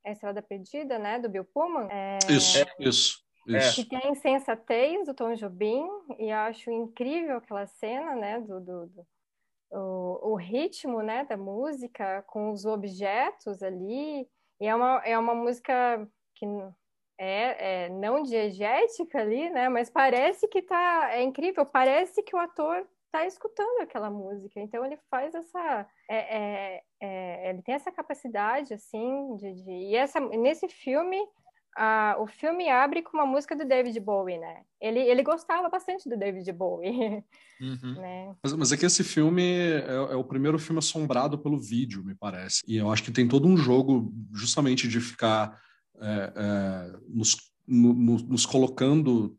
A Estrada Perdida, né? Do Bill Pullman. É... Isso, isso. Isso. Que tem Insensatez, do Tom Jobim, e acho incrível aquela cena, né, do, do, do o, o, ritmo, né, da música com os objetos ali, e é uma, é uma música que é, é, não diegética ali, né? Mas parece que tá. É incrível, parece que o ator tá escutando aquela música. Então ele faz essa. É, é, é, ele tem essa capacidade, assim, de. de e essa, nesse filme. a o filme abre com uma música do David Bowie, né? Ele, ele gostava bastante do David Bowie. Uhum. [LAUGHS] Né? Mas, mas é que esse filme é, é, o primeiro filme assombrado pelo vídeo, me parece. E eu acho que tem todo um jogo justamente de ficar é, é, nos, no, nos colocando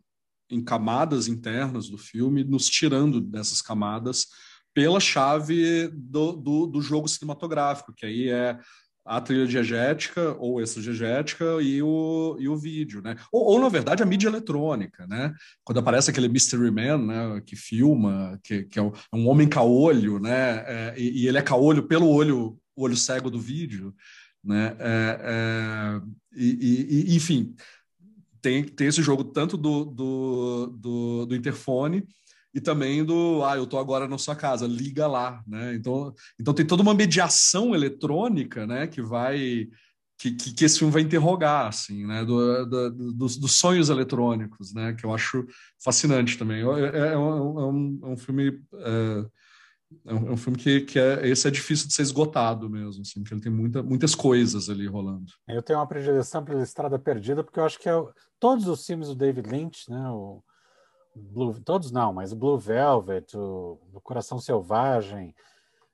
em camadas internas do filme, nos tirando dessas camadas pela chave do, do, do jogo cinematográfico, que aí é a trilha diegética ou extradiegética e o, e o vídeo, né? Ou, ou, na verdade, a mídia eletrônica, né? Quando aparece aquele Mystery Man, né? Que filma, que, que é um, é um homem caolho, né? É, e, e, ele é caolho pelo olho, olho cego do vídeo, né? É, é e, e, enfim, tem, tem esse jogo tanto do, do, do, do interfone e também do ah, eu tô agora na sua casa, liga lá, né? Então, então tem toda uma mediação eletrônica, né, que vai que, que, que esse filme vai interrogar, assim, né, do, do, dos, dos, sonhos eletrônicos, né, que eu acho fascinante também. É, é, um, é um, é um filme é, é um, é um, filme que, que é, esse é difícil de ser esgotado mesmo, assim, porque ele tem muita, muitas coisas ali rolando. Eu tenho uma predileção pela Estrada Perdida, porque eu acho que é, todos os filmes do David Lynch, né, o, Blue, todos não, mas o Blue Velvet, o, o Coração Selvagem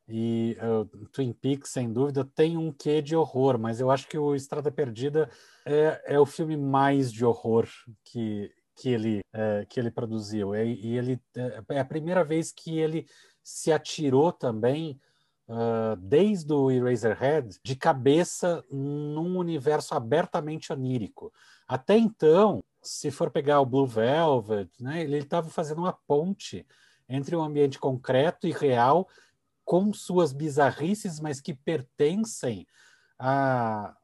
e o Twin Peaks, sem dúvida, tem um quê de horror, mas eu acho que o Estrada Perdida é, é o filme mais de horror que, que, ele, é, que ele produziu. E, e ele é, é a primeira vez que ele se atirou também Uh, desde o Eraserhead, de cabeça num universo abertamente onírico. Até então, se for pegar o Blue Velvet, né, ele estava fazendo uma ponte entre um ambiente concreto e real com suas bizarrices, mas que pertencem a,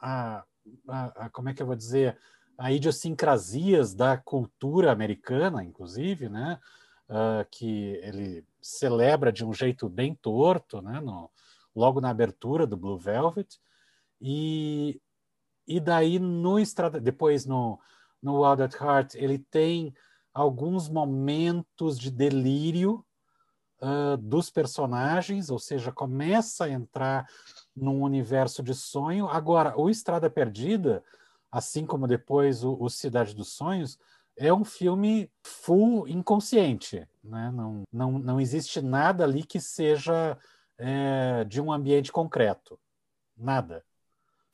a, a, a como é que eu vou dizer, a idiosincrasias da cultura americana, inclusive, né, uh, que ele celebra de um jeito bem torto, né, no, logo na abertura do Blue Velvet, e, e daí no depois no no Wild at Heart, ele tem alguns momentos de delírio uh, dos personagens, ou seja, começa a entrar num universo de sonho. Agora, o Estrada Perdida, assim como depois o, o Cidade dos Sonhos, é um filme full inconsciente, né? não, não, não existe nada ali que seja é, de um ambiente concreto, nada.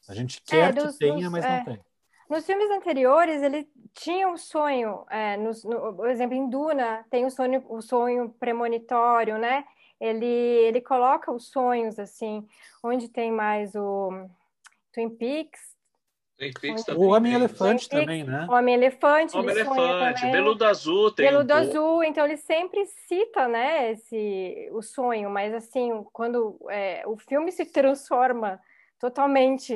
A gente é, quer é, dos, que tenha, dos, mas é, não tem. Nos filmes anteriores, ele tinha um sonho, é, no, por exemplo, em Duna, tem o sonho, o sonho premonitório, né? Ele, ele coloca os sonhos, assim, onde tem mais o Twin Peaks. Twin Peaks também. O Homem-Elefante também, né? O Homem-Elefante. Homem-Elefante, Beludo Azul. Tem Beludo um... Azul, então ele sempre cita, né, esse, o sonho, mas assim, quando é, o filme se transforma totalmente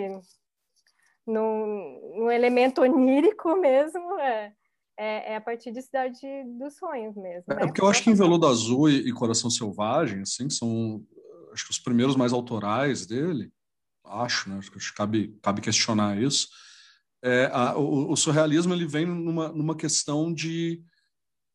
no, no elemento onírico [LAUGHS] mesmo, é, é, é, a partir de Cidade dos Sonhos mesmo. É, né? É porque eu acho que em Veludo Azul e, e Coração Selvagem, assim, são acho que os primeiros mais autorais dele, acho, né? Acho que cabe, cabe questionar isso. É, a, o, o, surrealismo ele vem numa, numa questão de,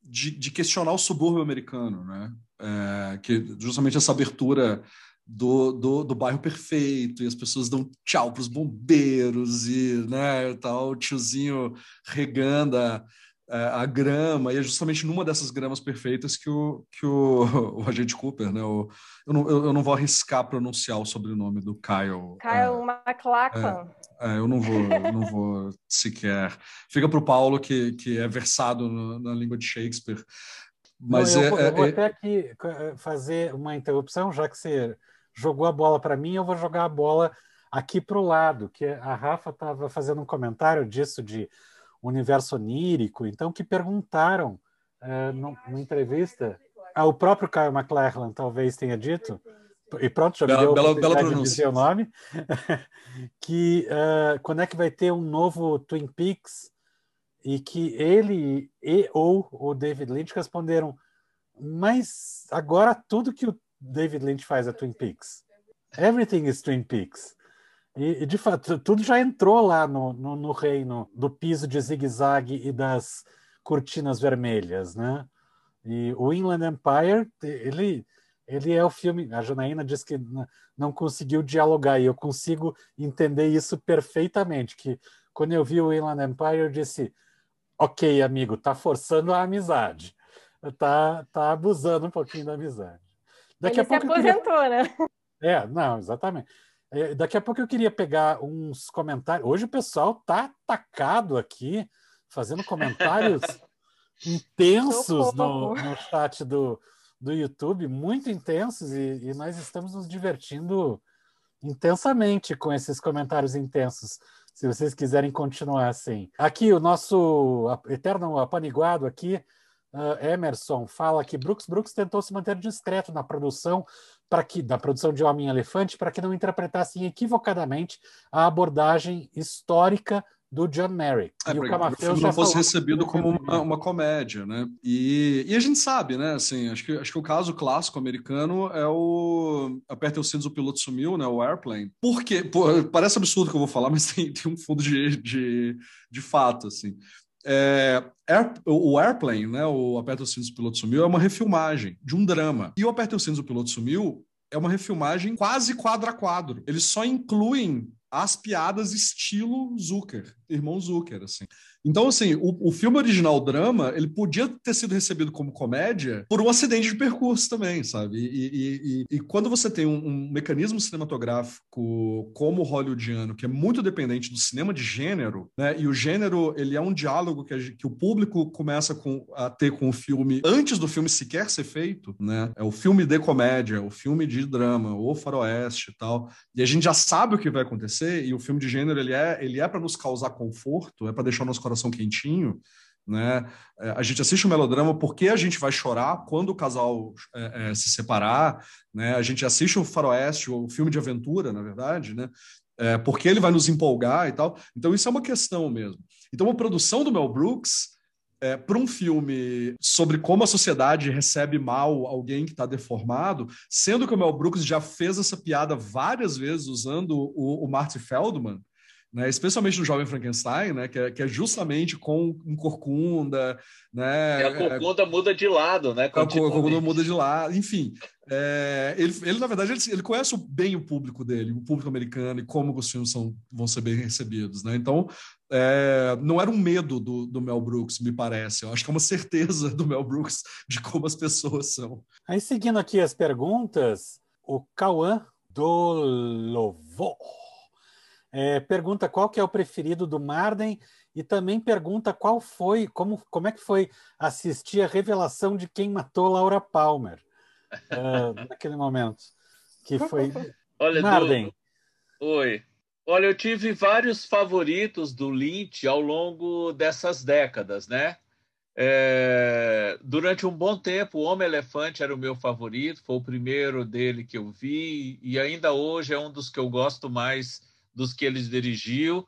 de, de questionar o subúrbio americano, né? É, que justamente essa abertura do, do, do, bairro perfeito e as pessoas dão tchau para os bombeiros e né, tal, o tiozinho regando a, a, grama e é justamente numa dessas gramas perfeitas que o, que o, [LAUGHS] o agente Cooper, né, o, eu, não, eu, eu, não vou arriscar pronunciar o sobrenome do Kyle. Kyle é, MacLachlan. É, é, eu não vou, não vou sequer. Fica para o Paulo que, que é versado no, na língua de Shakespeare. Mas não, eu, é, eu vou é, até aqui fazer uma interrupção, já que você jogou a bola para mim, eu vou jogar a bola aqui para o lado, que a Rafa estava fazendo um comentário disso de universo onírico, então que perguntaram uh, numa entrevista, ah, o próprio Kyle MacLachlan talvez tenha dito, e pronto, já me deu bela, bela dizer o nome, [LAUGHS] que uh, quando é que vai ter um novo Twin Peaks e que ele e ou o David Lynch responderam mas agora tudo que o David Lynch faz a Twin Peaks. Everything is Twin Peaks. E, e de fato, tudo já entrou lá no, no, no reino do piso de zigue-zague e das cortinas vermelhas, né? E o Inland Empire, ele, ele é o filme. A Janaína disse que não conseguiu dialogar, e eu consigo entender isso perfeitamente. Que quando eu vi o Inland Empire, eu disse: Ok, amigo, tá forçando a amizade, tá, tá abusando um pouquinho da amizade. Daqui Ele a pouco se aposentou, queria... né? É, não, exatamente. É, daqui a pouco eu queria pegar uns comentários. Hoje o pessoal tá atacado aqui, fazendo comentários [LAUGHS] intensos no, no chat do, do YouTube, muito intensos, e, e, nós estamos nos divertindo intensamente com esses comentários intensos. Se vocês quiserem continuar assim. Aqui, o nosso eterno apaniguado aqui, uh, Emerson, fala que Brooks Brooks tentou se manter discreto na produção para que da produção de Homem Elefante para que não interpretassem equivocadamente a abordagem histórica do John Merrick. É, e o Camafeu não fosse recebido como uma, uma, comédia, né? E, e, a gente sabe, né? Assim, acho que, acho que o caso clássico americano é o Aperta os cintos, o piloto sumiu, né? O Airplane. Por quê? Pô, parece absurdo que eu vou falar, mas [LAUGHS] tem, tem um fundo de, de, de fato, assim. É, Air, o Airplane, né, o Aperta os Cintos, o Piloto Sumiu, é uma refilmagem de um drama. E o Aperta os Cintos, o Piloto Sumiu é uma refilmagem quase quadro a quadro. Eles só incluem as piadas estilo Zucker, irmão Zucker, assim. Então, assim, o, o filme original, drama, ele podia ter sido recebido como comédia por um acidente de percurso também, sabe? E, e, e, e quando você tem um, um, mecanismo cinematográfico como o hollywoodiano, que é muito dependente do cinema de gênero, né? E o gênero, ele é um diálogo que, a, que o público começa com, a ter com o filme antes do filme sequer ser feito, né? É o filme de comédia, o filme de drama, o faroeste e tal. E a gente já sabe o que vai acontecer, e o filme de gênero, ele é, ele é para nos causar conforto, é para deixar o nosso coração coração quentinho, né? É, a gente assiste o um melodrama porque a gente vai chorar quando o casal é, é, se separar, né? A gente assiste o faroeste, o filme de aventura, na verdade, né? É, porque ele vai nos empolgar e tal. Então isso é uma questão mesmo. Então a produção do Mel Brooks é, para um filme sobre como a sociedade recebe mal alguém que está deformado, sendo que o Mel Brooks já fez essa piada várias vezes usando o, o Marty Feldman, né? especialmente no Jovem Frankenstein, né? que, é, que é justamente com um corcunda. Né? E a corcunda é, muda de lado, né? A corcunda muda de lado, enfim. É, ele, ele, na verdade, ele, ele, conhece bem o público dele, o público americano, e como os filmes são, vão ser bem recebidos. Né? Então, é, não era um medo do, do, Mel Brooks, me parece. Eu acho que é uma certeza do Mel Brooks de como as pessoas são. Aí, seguindo aqui as perguntas, o Cauã do Lovo é, pergunta qual que é o preferido do Marden e também pergunta qual foi, como, como é que foi assistir a revelação de quem matou Laura Palmer uh, [LAUGHS] naquele momento. Que foi. [LAUGHS] Olha, Marden. Do... Oi. Olha, eu tive vários favoritos do Lynch ao longo dessas décadas, né? É, durante um bom tempo, o Homem-Elefante era o meu favorito, foi o primeiro dele que eu vi, e ainda hoje é um dos que eu gosto mais dos que eles dirigiu,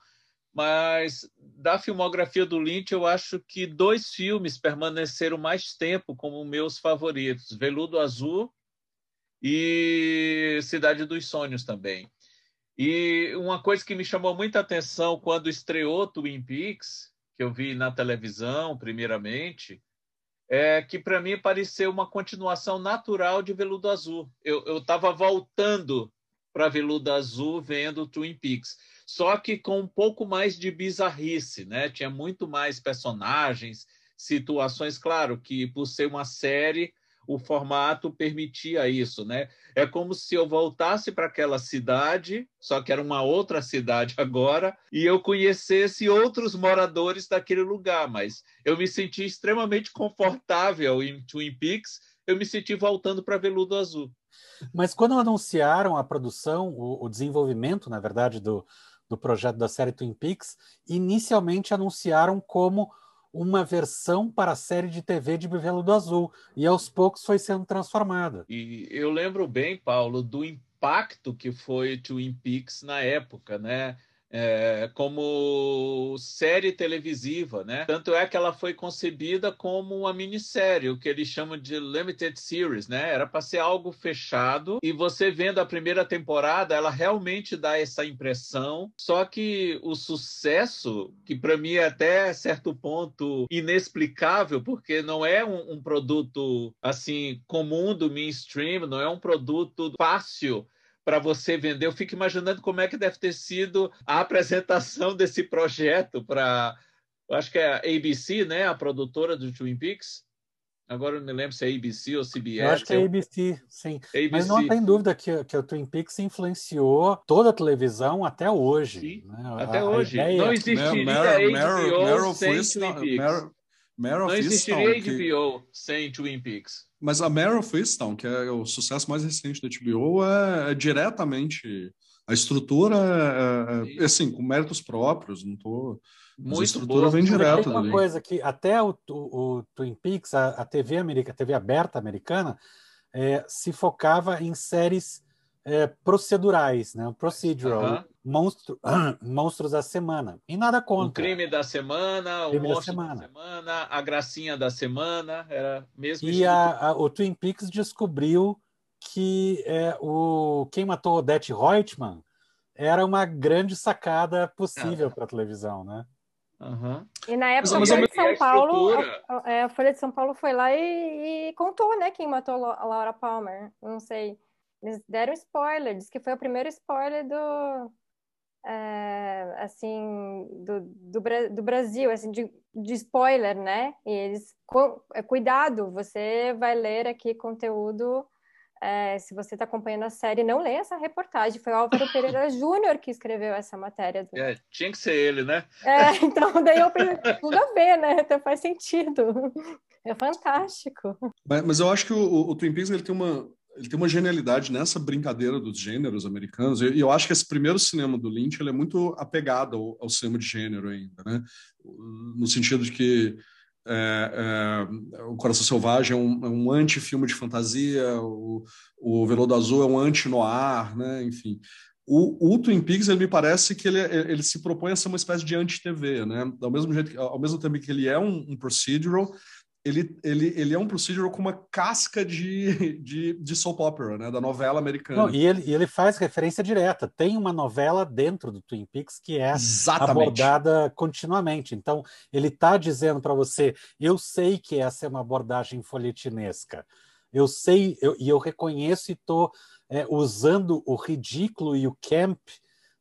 mas da filmografia do Lynch, eu acho que dois filmes permaneceram mais tempo como meus favoritos: Veludo Azul e Cidade dos Sonhos também. E uma coisa que me chamou muita atenção quando estreou Twin Peaks, que eu vi na televisão, primeiramente, é que para mim pareceu uma continuação natural de Veludo Azul. Eu estava voltando para Veludo Azul vendo Twin Peaks. Só que com um pouco mais de bizarrice, né? Tinha muito mais personagens, situações, claro, que por ser uma série, o formato permitia isso, né? É como se eu voltasse para aquela cidade, só que era uma outra cidade [LAUGHS] agora, e eu conhecesse outros moradores daquele lugar, mas eu me senti extremamente confortável em Twin Peaks, eu me senti voltando para Veludo Azul. Mas quando anunciaram a produção, o, o desenvolvimento, na verdade, do, do projeto da série Twin Peaks, inicialmente anunciaram como uma versão para a série de TV de Bivelo do Azul, e aos poucos foi sendo transformada. E eu lembro bem, Paulo, do impacto que foi Twin Peaks na época, né? É, como série televisiva, né? Tanto é que ela foi concebida como uma minissérie, o que eles chamam de limited series, né? Era para ser algo fechado e você vendo a primeira temporada, ela realmente dá essa impressão. Só que o sucesso, que para mim é até certo ponto inexplicável, porque não é um, um produto assim comum do mainstream, não é um produto fácil para você vender. Eu fico imaginando como é que deve ter sido a apresentação desse projeto para, acho que é a ABC, né, a produtora do Twin Peaks. Agora eu não me lembro se é ABC ou CBS. Eu acho que é ABC, sim. ABC. Mas não tem dúvida que, que o Twin Peaks influenciou toda a televisão até hoje. Sim, né? até a, hoje. A ideia... Não existiria Meryl, HBO Meryl, sem Twin Peaks. Meryl, não existiria HBO sem Twin Peaks. Mas a of Easttown, que é o sucesso mais recente da HBO, é, é diretamente A estrutura, é, é, assim, com méritos próprios, não tô... Muito a estrutura boa. vem direto Tem uma dali. coisa que até o, o, o Twin Peaks, a, a TV americana, a TV aberta americana, é, se focava em séries é, procedurais, né? Procedural, monstro, [CLEARS THROAT] monstros da semana. E nada O contra. crime da semana, o Crime da monstro da semana. semana. a gracinha da semana, era mesmo E a, a- o Twin Peaks descobriu que é, o quem matou Odette Reutemann era uma grande sacada possível para a televisão, né? Aham. E na época, mas a ao Folha de a São Paulo, a, a- é, a Folha de São Paulo foi lá e, e contou, né, quem matou a Laura Palmer. Não sei. Eles deram spoiler, diz que foi o primeiro spoiler do, é, assim, do, do, do Brasil, assim, de, de spoiler, né? E eles, cu- é, cuidado, você vai ler aqui conteúdo. é, se você está acompanhando a série, não leia essa reportagem. Foi o Álvaro Pereira [LAUGHS] Júnior que escreveu essa matéria. do- É, tinha que ser ele, né? é, então daí eu tudo a ver, né? Então faz sentido. É fantástico. Mas, mas eu acho que o, o Twin Peaks ele tem uma ele tem uma genialidade nessa brincadeira dos gêneros americanos e eu acho que esse primeiro cinema do Lynch ele é muito apegado ao, ao cinema de gênero ainda, né? No sentido de que é, é, o Coração Selvagem é um, é um anti-filme de fantasia, o, o Veludo Azul é um anti-noir, né? Enfim. O, o Twin Peaks, ele me parece que ele, ele se propõe a ser uma espécie de anti-TV, né? Ao mesmo, jeito, ao mesmo tempo que ele é um, um procedural, ele, ele, ele é um procedural com uma casca de, de, de soap opera, né? Da novela americana. Não, e, ele, e ele faz referência direta. Tem uma novela dentro do Twin Peaks que é Exatamente. abordada continuamente. Então, ele está dizendo para você: eu sei que essa é uma abordagem folhetinesca. Eu sei, eu- e eu reconheço e estou usando o ridículo e o camp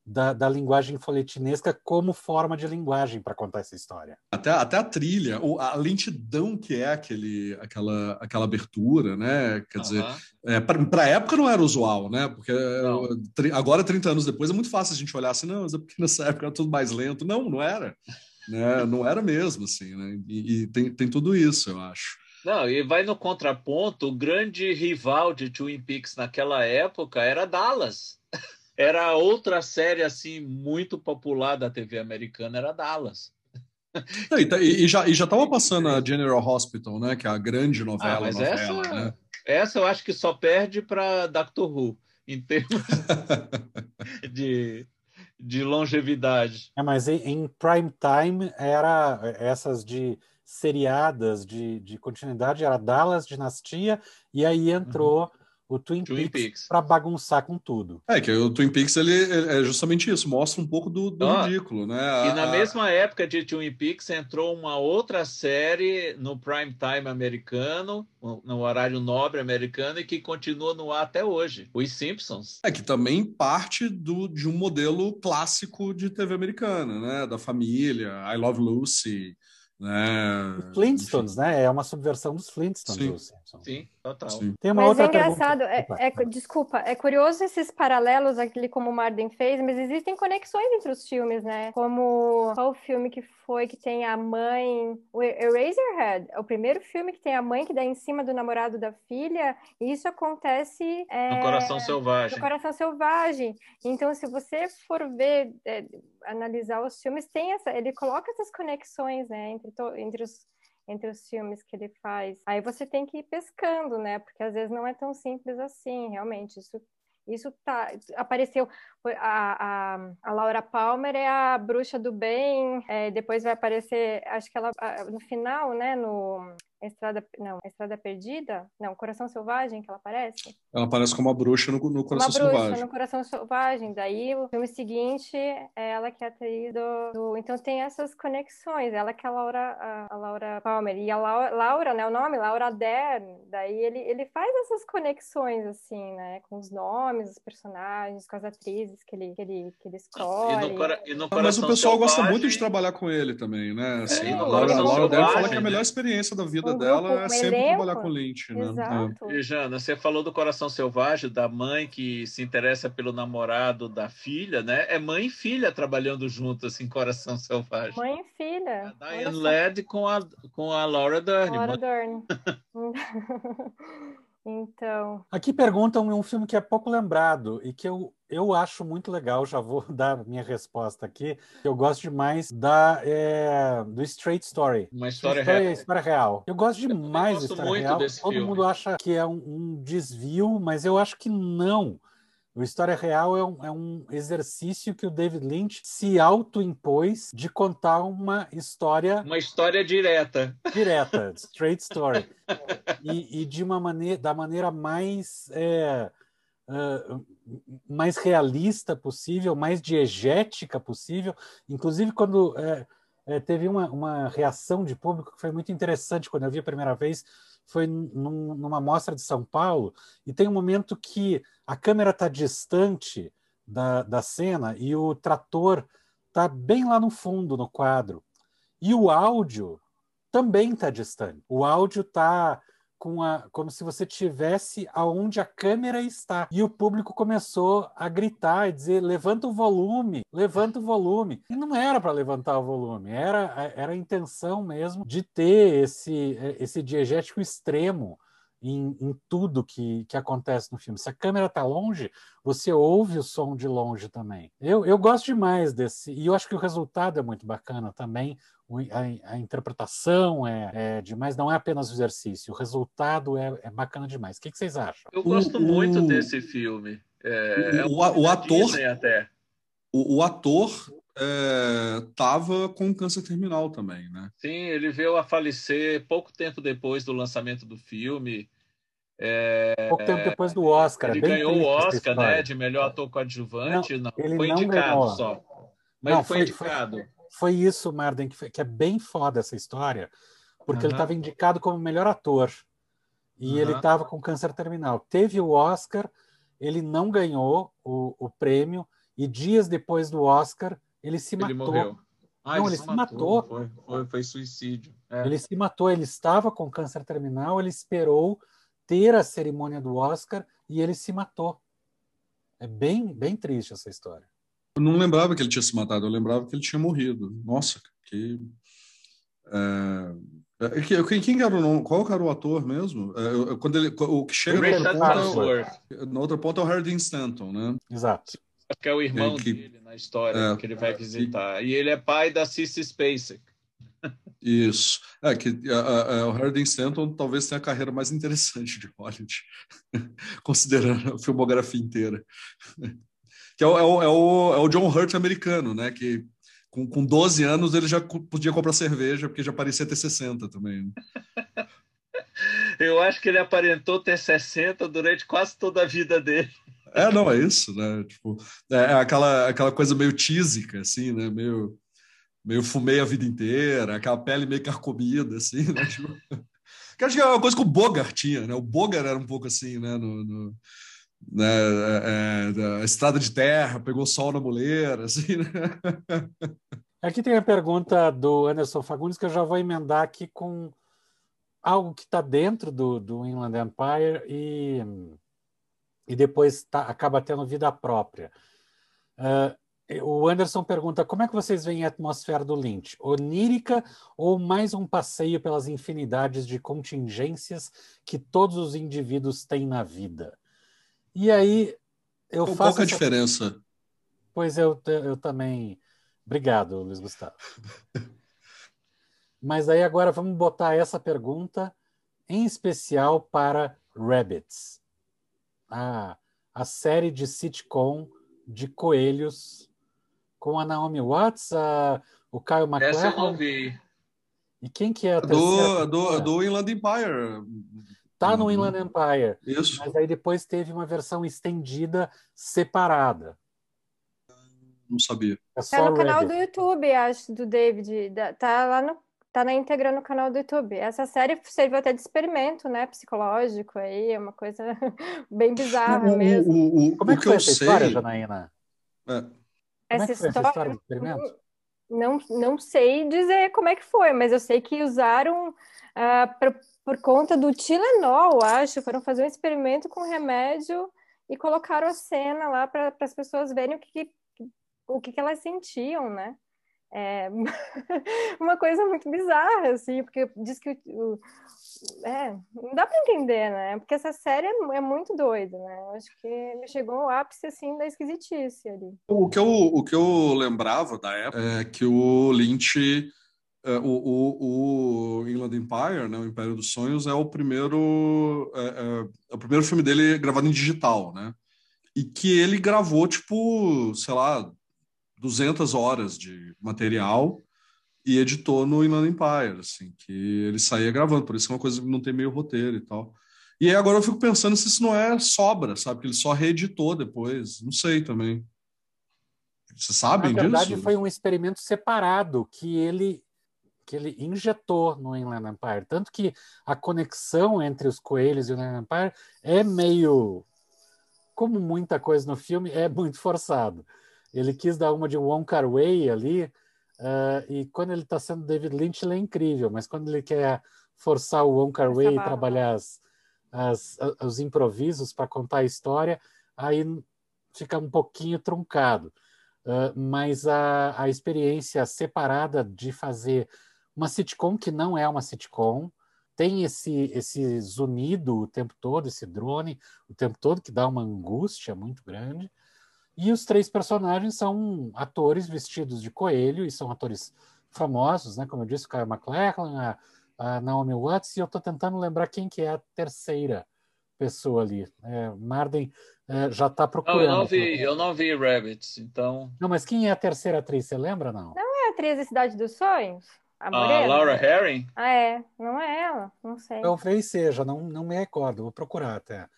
da, da linguagem folhetinesca como forma de linguagem para contar essa história. Até, até a trilha, ou a lentidão que é aquele, aquela, aquela abertura, né? Quer dizer, Aham. é, para a época não era usual, né? Porque Não. eh, agora, 30 anos depois, é muito fácil a gente olhar assim, não, mas é porque nessa época era tudo mais lento. Não, não era. Né? Não era mesmo, assim, né? E, e tem, tem tudo isso, eu acho. Não, e vai no contraponto, o grande rival de Twin Peaks naquela época era Dallas. Era outra série assim muito popular da TV americana, era Dallas. [LAUGHS] Não, E, tá- e- e já e já estava passando a General Hospital, né? Que é a grande novela, Ah, mas novela, essa, né? essa eu acho que só perde para Doctor Who em termos [LAUGHS] de, de longevidade. É, mas em, em prime time era essas de seriadas de, de continuidade, era Dallas, Dinastia, e aí entrou o Twin. Twin Peaks Peaks. para bagunçar com tudo. É, que o Twin Peaks ele, ele é justamente isso, mostra um pouco do, do Ah, ridículo, né? E A- na a- mesma época de Twin Peaks entrou uma outra série no prime time americano, no horário nobre americano, e que continua no ar até hoje, Os Simpsons. É que também parte do, de um modelo clássico de TV americana, né? Da família, I Love Lucy, né? Flintstones, né? É uma subversão dos Flintstones. Sim. Sim, total. Sim. Tem uma Mas outra é engraçado, é, é- desculpa, é curioso esses paralelos, aquele como o Marden fez, mas existem conexões entre os filmes, né? Como qual o filme que foi que tem a mãe, o Eraserhead, é o primeiro filme que tem a mãe que dá em cima do namorado da filha, e isso acontece é, No Coração Selvagem. no Coração Selvagem. Então, se você for ver, é, analisar os filmes, tem essa, ele coloca essas conexões, né, entre, to- entre os entre os filmes que ele faz. Aí você tem que ir pescando, né? Porque às vezes não é tão simples assim, realmente. Isso isso tá apareceu a, a, a Laura Palmer é a bruxa do bem é, depois vai aparecer acho que ela no final né no Estrada não Estrada Perdida não Coração Selvagem que ela aparece Ela aparece como uma bruxa no, no Coração uma bruxa Selvagem. no Coração Selvagem. Daí o filme seguinte é ela que é atriz do, do- Então tem essas conexões. Ela que é a Laura, a, a Laura Palmer. E a Laura, Laura, né? O nome, Laura Dern. Daí ele, ele faz essas conexões, assim, né? Com os nomes, os personagens, com as atrizes que ele, que ele, que ele E escolhe. no, cora- e no Ah, mas o pessoal gosta Selvagem- muito de trabalhar com ele também, né? Assim, Sim, a Laura, a Laura Dern fala Selvagem, que a melhor experiência da vida Um dela grupo, é um sempre elenco. trabalhar com Lynch, né? Exato. E, Jana, você falou do Coração Selvagem, da mãe que se interessa pelo namorado da filha, né? É mãe e filha trabalhando juntas em Coração Selvagem. Mãe e filha. A Olha Diane. Ladd com a, com a Laura Dern. Laura Dern. [LAUGHS] [LAUGHS] Então. Aqui perguntam um filme que é pouco lembrado e que eu, eu acho muito legal. Já vou [LAUGHS] dar minha resposta aqui. Eu gosto demais da é, do Straight Story. Uma história, história real. História real. Eu gosto demais gosto da história muito real. desse Todo filme. mundo acha que é um, um desvio, mas eu acho que não. O História Real é um, é um exercício que o David Lynch se autoimpôs de contar uma história Uma história direta. direta, [LAUGHS] straight story, e, e de uma maneira, da maneira mais é, ah, mais realista possível, mais diegética possível. Inclusive quando é, é, teve uma, uma reação de público que foi muito interessante quando eu vi a primeira vez, foi num- numa mostra de São Paulo e tem um momento que a câmera está distante da, da cena e o trator está bem lá no fundo no quadro e o áudio também está distante. O áudio está com a, como se você tivesse aonde a câmera está. E o público começou a gritar e dizer: levanta o volume, levanta o volume. E não era para levantar o volume, era, era a intenção mesmo de ter esse, esse diegético extremo em, em tudo que, que acontece no filme. Se a câmera está longe, você ouve o som de longe também. Eu, eu gosto demais desse, e eu acho que o resultado é muito bacana também. O- A, a interpretação é, é demais, não é apenas o exercício, o resultado é, é bacana demais. O que, que vocês acham? Eu O- gosto muito o- desse filme. É, é O- um o- o ator- até. O, o ator estava com câncer terminal também, né? Sim, ele veio a falecer pouco tempo depois do lançamento do filme. Pouco tempo depois do Oscar. ele é bem ganhou o Oscar, né, de melhor ator coadjuvante. Não, ele foi não indicado ganhou. só. Mas Não, ele foi, foi- foi- indicado. Foi isso, Marden, que, foi- que é bem foda essa história, porque ele Aham. estava indicado como melhor ator e Aham. ele estava com câncer terminal. Teve o Oscar, ele não ganhou o, o prêmio e dias depois do Oscar ele se Ele matou. morreu. Ah, Não, ele se matou. Foi, foi, foi suicídio. É. Ele se matou, ele estava com câncer terminal, ele esperou ter a cerimônia do Oscar e ele se matou. É bem, bem triste essa história. Eu não lembrava que ele tinha se matado, eu lembrava que ele tinha morrido. Nossa, que. É... é, que- Quem, quem era o nome? Qual era o ator mesmo? É, quando ele, o que chega na outra, ponta, Farnsworth, na outra ponta é o Harry Dean Stanton, né? Exato. que é o irmão É, que- dele na história é, que ele vai visitar. E ele é pai da Cissy Spacek. Isso. É que a- a- o Harry Dean Stanton talvez tenha a carreira mais interessante de Hollywood, [LAUGHS] considerando a filmografia inteira. Que é o, é o, é o, é o John Hurt americano, né? Que com, com 12 anos ele já podia comprar cerveja, porque já parecia ter 60 também. né? [LAUGHS] Eu acho que ele aparentou ter 60 durante quase toda a vida dele. É, não, é isso, né? Tipo, é é aquela, aquela coisa meio tísica, assim, né? Meio, meio fumei a vida inteira, aquela pele meio carcomida, assim, né? [LAUGHS] Tipo, que acho que é uma coisa que o Bogart tinha, né? O Bogart era um pouco assim, né? No, no- né? é, é, da estrada de terra, pegou sol na muleira, assim, né? [LAUGHS] Aqui tem a pergunta do Anderson Fagundes, que eu já vou emendar aqui com algo que está dentro do, do Inland Empire e, e depois tá- acaba tendo vida própria. Ah, o Anderson pergunta como é que vocês veem a atmosfera do Lynch? Onírica ou mais um passeio pelas infinidades de contingências que todos os indivíduos têm na vida? E aí eu faço qual que é a essa- diferença? Pois eu, eu também. Obrigado, Luiz Gustavo. [LAUGHS] Mas aí agora vamos botar essa pergunta em especial para Rabbits, a, a série de sitcom de coelhos com a Naomi Watts, a, o Kyle Essa eu não vi. e quem que é a Do, terceira? do, do Inland Empire. Tá no Inland Empire, Isso. mas aí depois teve uma versão estendida separada. Não sabia. É Tá só no canal do YouTube, acho, do David. Da- Tá lá no. Tá na íntegra no canal do YouTube. Essa série serviu até de experimento, né? Psicológico aí, é uma coisa [LAUGHS] bem bizarra O- mesmo. o, o, Como é que que foi eu essa história, sei. Janaína? é, Como Essa é que foi essa história, história do experimento? Não, não sei dizer como é que foi, mas eu sei que usaram ah, por, por conta do Tilenol, acho, foram fazer um experimento com remédio e colocaram a cena lá para as pessoas verem o que, que- o que, que elas sentiam, né? É [LAUGHS] uma coisa muito bizarra, assim, porque diz que o, é, não dá para entender, né? Porque essa série é, é muito doida, né? Eu acho que chegou ao ápice, assim, da esquisitice ali. O que eu, o que eu lembrava da época é que o Lynch... É, o, o, o Inland Empire, né, o Império dos Sonhos, é o primeiro é, é, é o primeiro filme dele gravado em digital, né? E que ele gravou, tipo, sei lá, 200 horas de material e editou no Inland Empire, assim, que ele saía gravando, por isso é uma coisa que não tem meio roteiro e tal. E aí agora eu fico pensando se isso não é sobra, sabe? Que ele só reeditou depois, não sei também. Vocês sabem disso? Na verdade, disso? foi um experimento separado que ele que ele injetou no Inland Empire. Tanto que a conexão entre os coelhos e o Inland Empire é meio. Como muita coisa no filme, é muito forçado. Ele quis dar uma de Wong Kar Wai ali, Uh, e quando ele está sendo David Lynch, ele é incrível, mas quando ele quer forçar o Wong Kar Wai e trabalhar as, as, os improvisos para contar a história, aí fica um pouquinho truncado. Uh, mas a, a experiência separada de fazer uma sitcom que não é uma sitcom, tem esse, esse zunido o tempo todo, esse drone o tempo todo, que dá uma angústia muito grande. E os três personagens são atores vestidos de coelho e são atores famosos, né? Como eu disse, o Kyle MacLachlan, a, a Naomi Watts, e eu estou tentando lembrar quem que é a terceira pessoa ali. É, Marden é, já está procurando. Não, eu não vi, eu não vi Rabbits, então. Não, mas quem é a terceira atriz? Você lembra não? Não é a atriz da Cidade dos Sonhos? A ah, Laura Herring? Ah, é. Não é ela, não sei. Talvez seja, não, não me recordo, vou procurar até.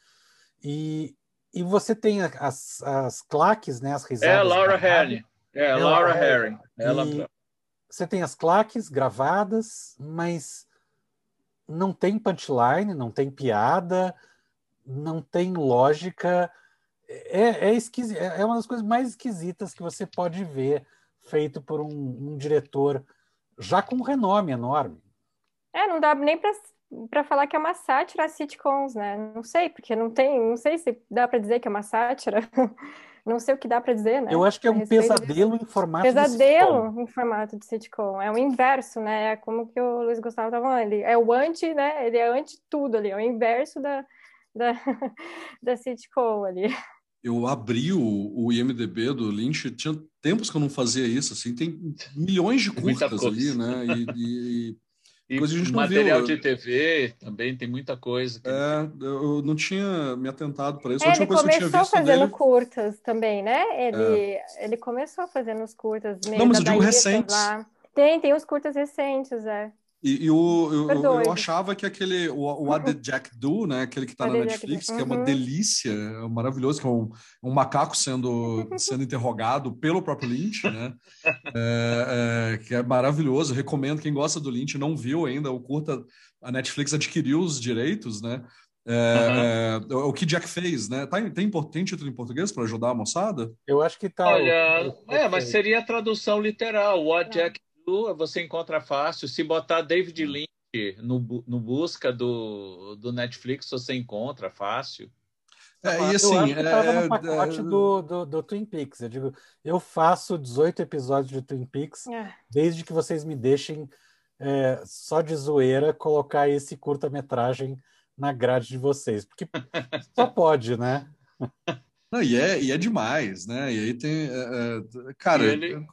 E e você tem as, as claques, né, as risadas. É a Laura Harry. É, a Laura Harry. Ela... Você tem as claques gravadas, mas não tem punchline, não tem piada, não tem lógica. É, é, esquisi... é uma das coisas mais esquisitas que você pode ver feito por um, um diretor já com um renome enorme. É, não dá nem para para falar que é uma sátira a sitcoms, né? Não sei, porque não tem, não sei se dá para dizer que é uma sátira. [LAUGHS] não sei o que dá para dizer, né? Eu acho que é um pesadelo em formato pesadelo de em formato de sitcom. É o inverso, né? É como que o Luiz Gustavo estava falando. Ele é o anti, né? Ele é anti tudo ali. É o inverso da, da, [LAUGHS] da sitcom ali. Eu abri o, o IMDB do Lynch, tinha tempos que eu não fazia isso, assim, tem milhões de curtas ali, né? E, e, e material viu. de TV também tem muita coisa. É, eu não tinha me atentado para isso. É, ele começou fazendo dele... curtas também, né? Ele, é. ele começou fazendo os curtas. Não, mas eu digo recentes. Lá. Tem, tem os curtas recentes, é. E, e o, eu, eu, achava que aquele, o, o What Did Jack Do, né, aquele que está na Netflix, uhum. que é uma uhum. delícia, é maravilhoso, que é um, um macaco sendo, sendo interrogado pelo próprio Lynch, né, [LAUGHS] é, é, que é maravilhoso, recomendo, quem gosta do Lynch, não viu ainda, o curta, a Netflix adquiriu os direitos, né, é, uhum. é, o que Jack fez, né? Tá, tem, tem título em português para ajudar a moçada? Eu acho que tá. Olha, é, mas seria a tradução literal. What Jack você encontra fácil. Se botar David hum. Lynch no, no busca do, do Netflix, você encontra fácil. É, e assim, eu acho que estava é, no pacote é, do, do, do, Twin Peaks. Eu digo, eu faço 18 episódios de Twin Peaks é. desde que vocês me deixem é, só de zoeira colocar esse curta-metragem na grade de vocês, porque [LAUGHS] só pode, né? Não, e, é, e é demais, né? E aí tem. É, é cara, ele,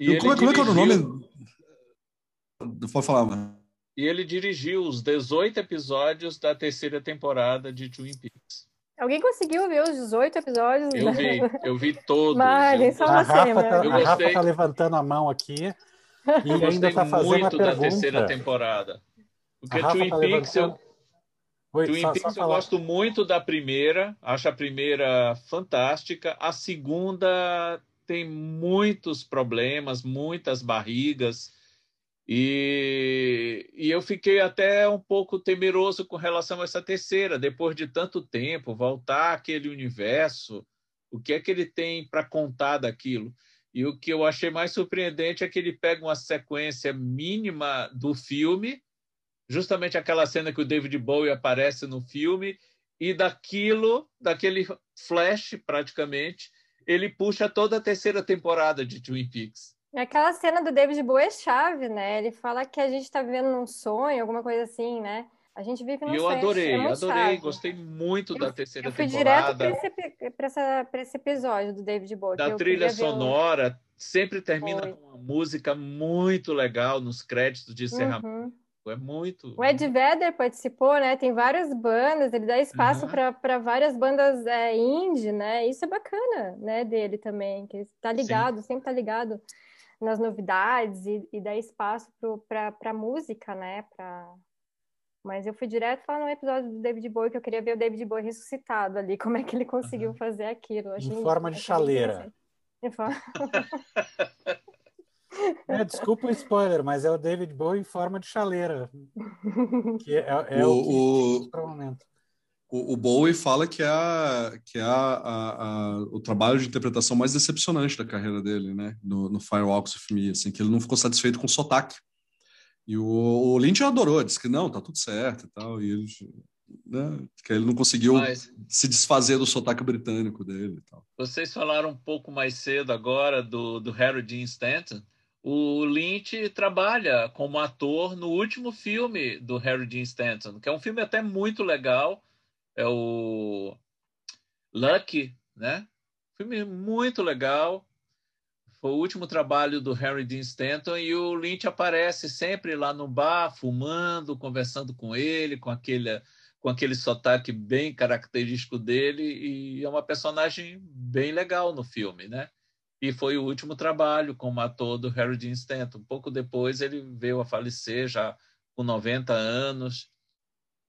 e como, é, como é que é o nome? Pode falar, mano. E ele dirigiu os 18 episódios da terceira temporada de Twin Peaks. Alguém conseguiu ver os 18 episódios? Eu vi, eu vi todos. Mas, eu... só a Rafa, tá, a Rafa tá levantando a mão aqui e eu ainda tá fazendo muito da terceira temporada. Porque Twin tá Peaks, levantando... eu... Oi, Twin só, Peaks só eu gosto muito da primeira, acho a primeira fantástica. A segunda tem muitos problemas, muitas barrigas, e, e eu fiquei até um pouco temeroso com relação a essa terceira, depois de tanto tempo, voltar àquele universo, o que é que ele tem para contar daquilo? E o que eu achei mais surpreendente é que ele pega uma sequência mínima do filme, justamente aquela cena que o David Bowie aparece no filme, e daquilo, daquele flash praticamente, ele puxa toda a terceira temporada de Twin Peaks. Aquela cena do David Bowie é chave, né? Ele fala que a gente está vivendo num sonho, alguma coisa assim, né? A gente vive num E eu sonho. adorei, é adorei, chave. gostei muito da terceira Eu fui temporada. direto para esse, episódio do David Bowie. da eu trilha sonora, sempre termina Foi. com uma música muito legal nos créditos de encerramento. Uhum. É muito. O Ed Vedder participou, né? Tem várias bandas, ele dá espaço Aham. para várias bandas é, indie, né? Isso é bacana, né, dele também, que ele tá ligado, sempre tá ligado nas novidades e, e dá espaço para a música, né? Pra... Mas eu fui direto falar no episódio do David Bowie que eu queria ver o David Bowie ressuscitado ali, [LAUGHS] como é que ele conseguiu fazer aquilo. Achei- Em forma de chaleira. Em forma- É, desculpa o spoiler, mas é o David Bowie em forma de chaleira. Que é, é o, O- que o- momento. O, o Bowie fala que é, a, que é a, a- a- o trabalho de interpretação mais decepcionante da carreira dele, né? No, no Firewalks with Me, assim, que ele não ficou satisfeito com o sotaque. E o, o Lynch adorou, disse que não, tá tudo certo e tal, e ele, né, que ele não conseguiu Mas se desfazer do sotaque britânico dele e tal. vocês falaram um pouco mais cedo agora do, do Harry Dean Stanton. O Lynch trabalha como ator no último filme do Harry Dean Stanton, que é um filme até muito legal. É o Lucky, né? Filme muito legal. Foi o último trabalho do Harry Dean Stanton e o Lynch aparece sempre lá no bar, fumando, conversando com ele, com aquele, com aquele sotaque bem característico dele, e é uma personagem bem legal no filme, né? E foi o último trabalho como ator do Harry Dean Stanton. Pouco depois ele veio a falecer, já com 90 anos.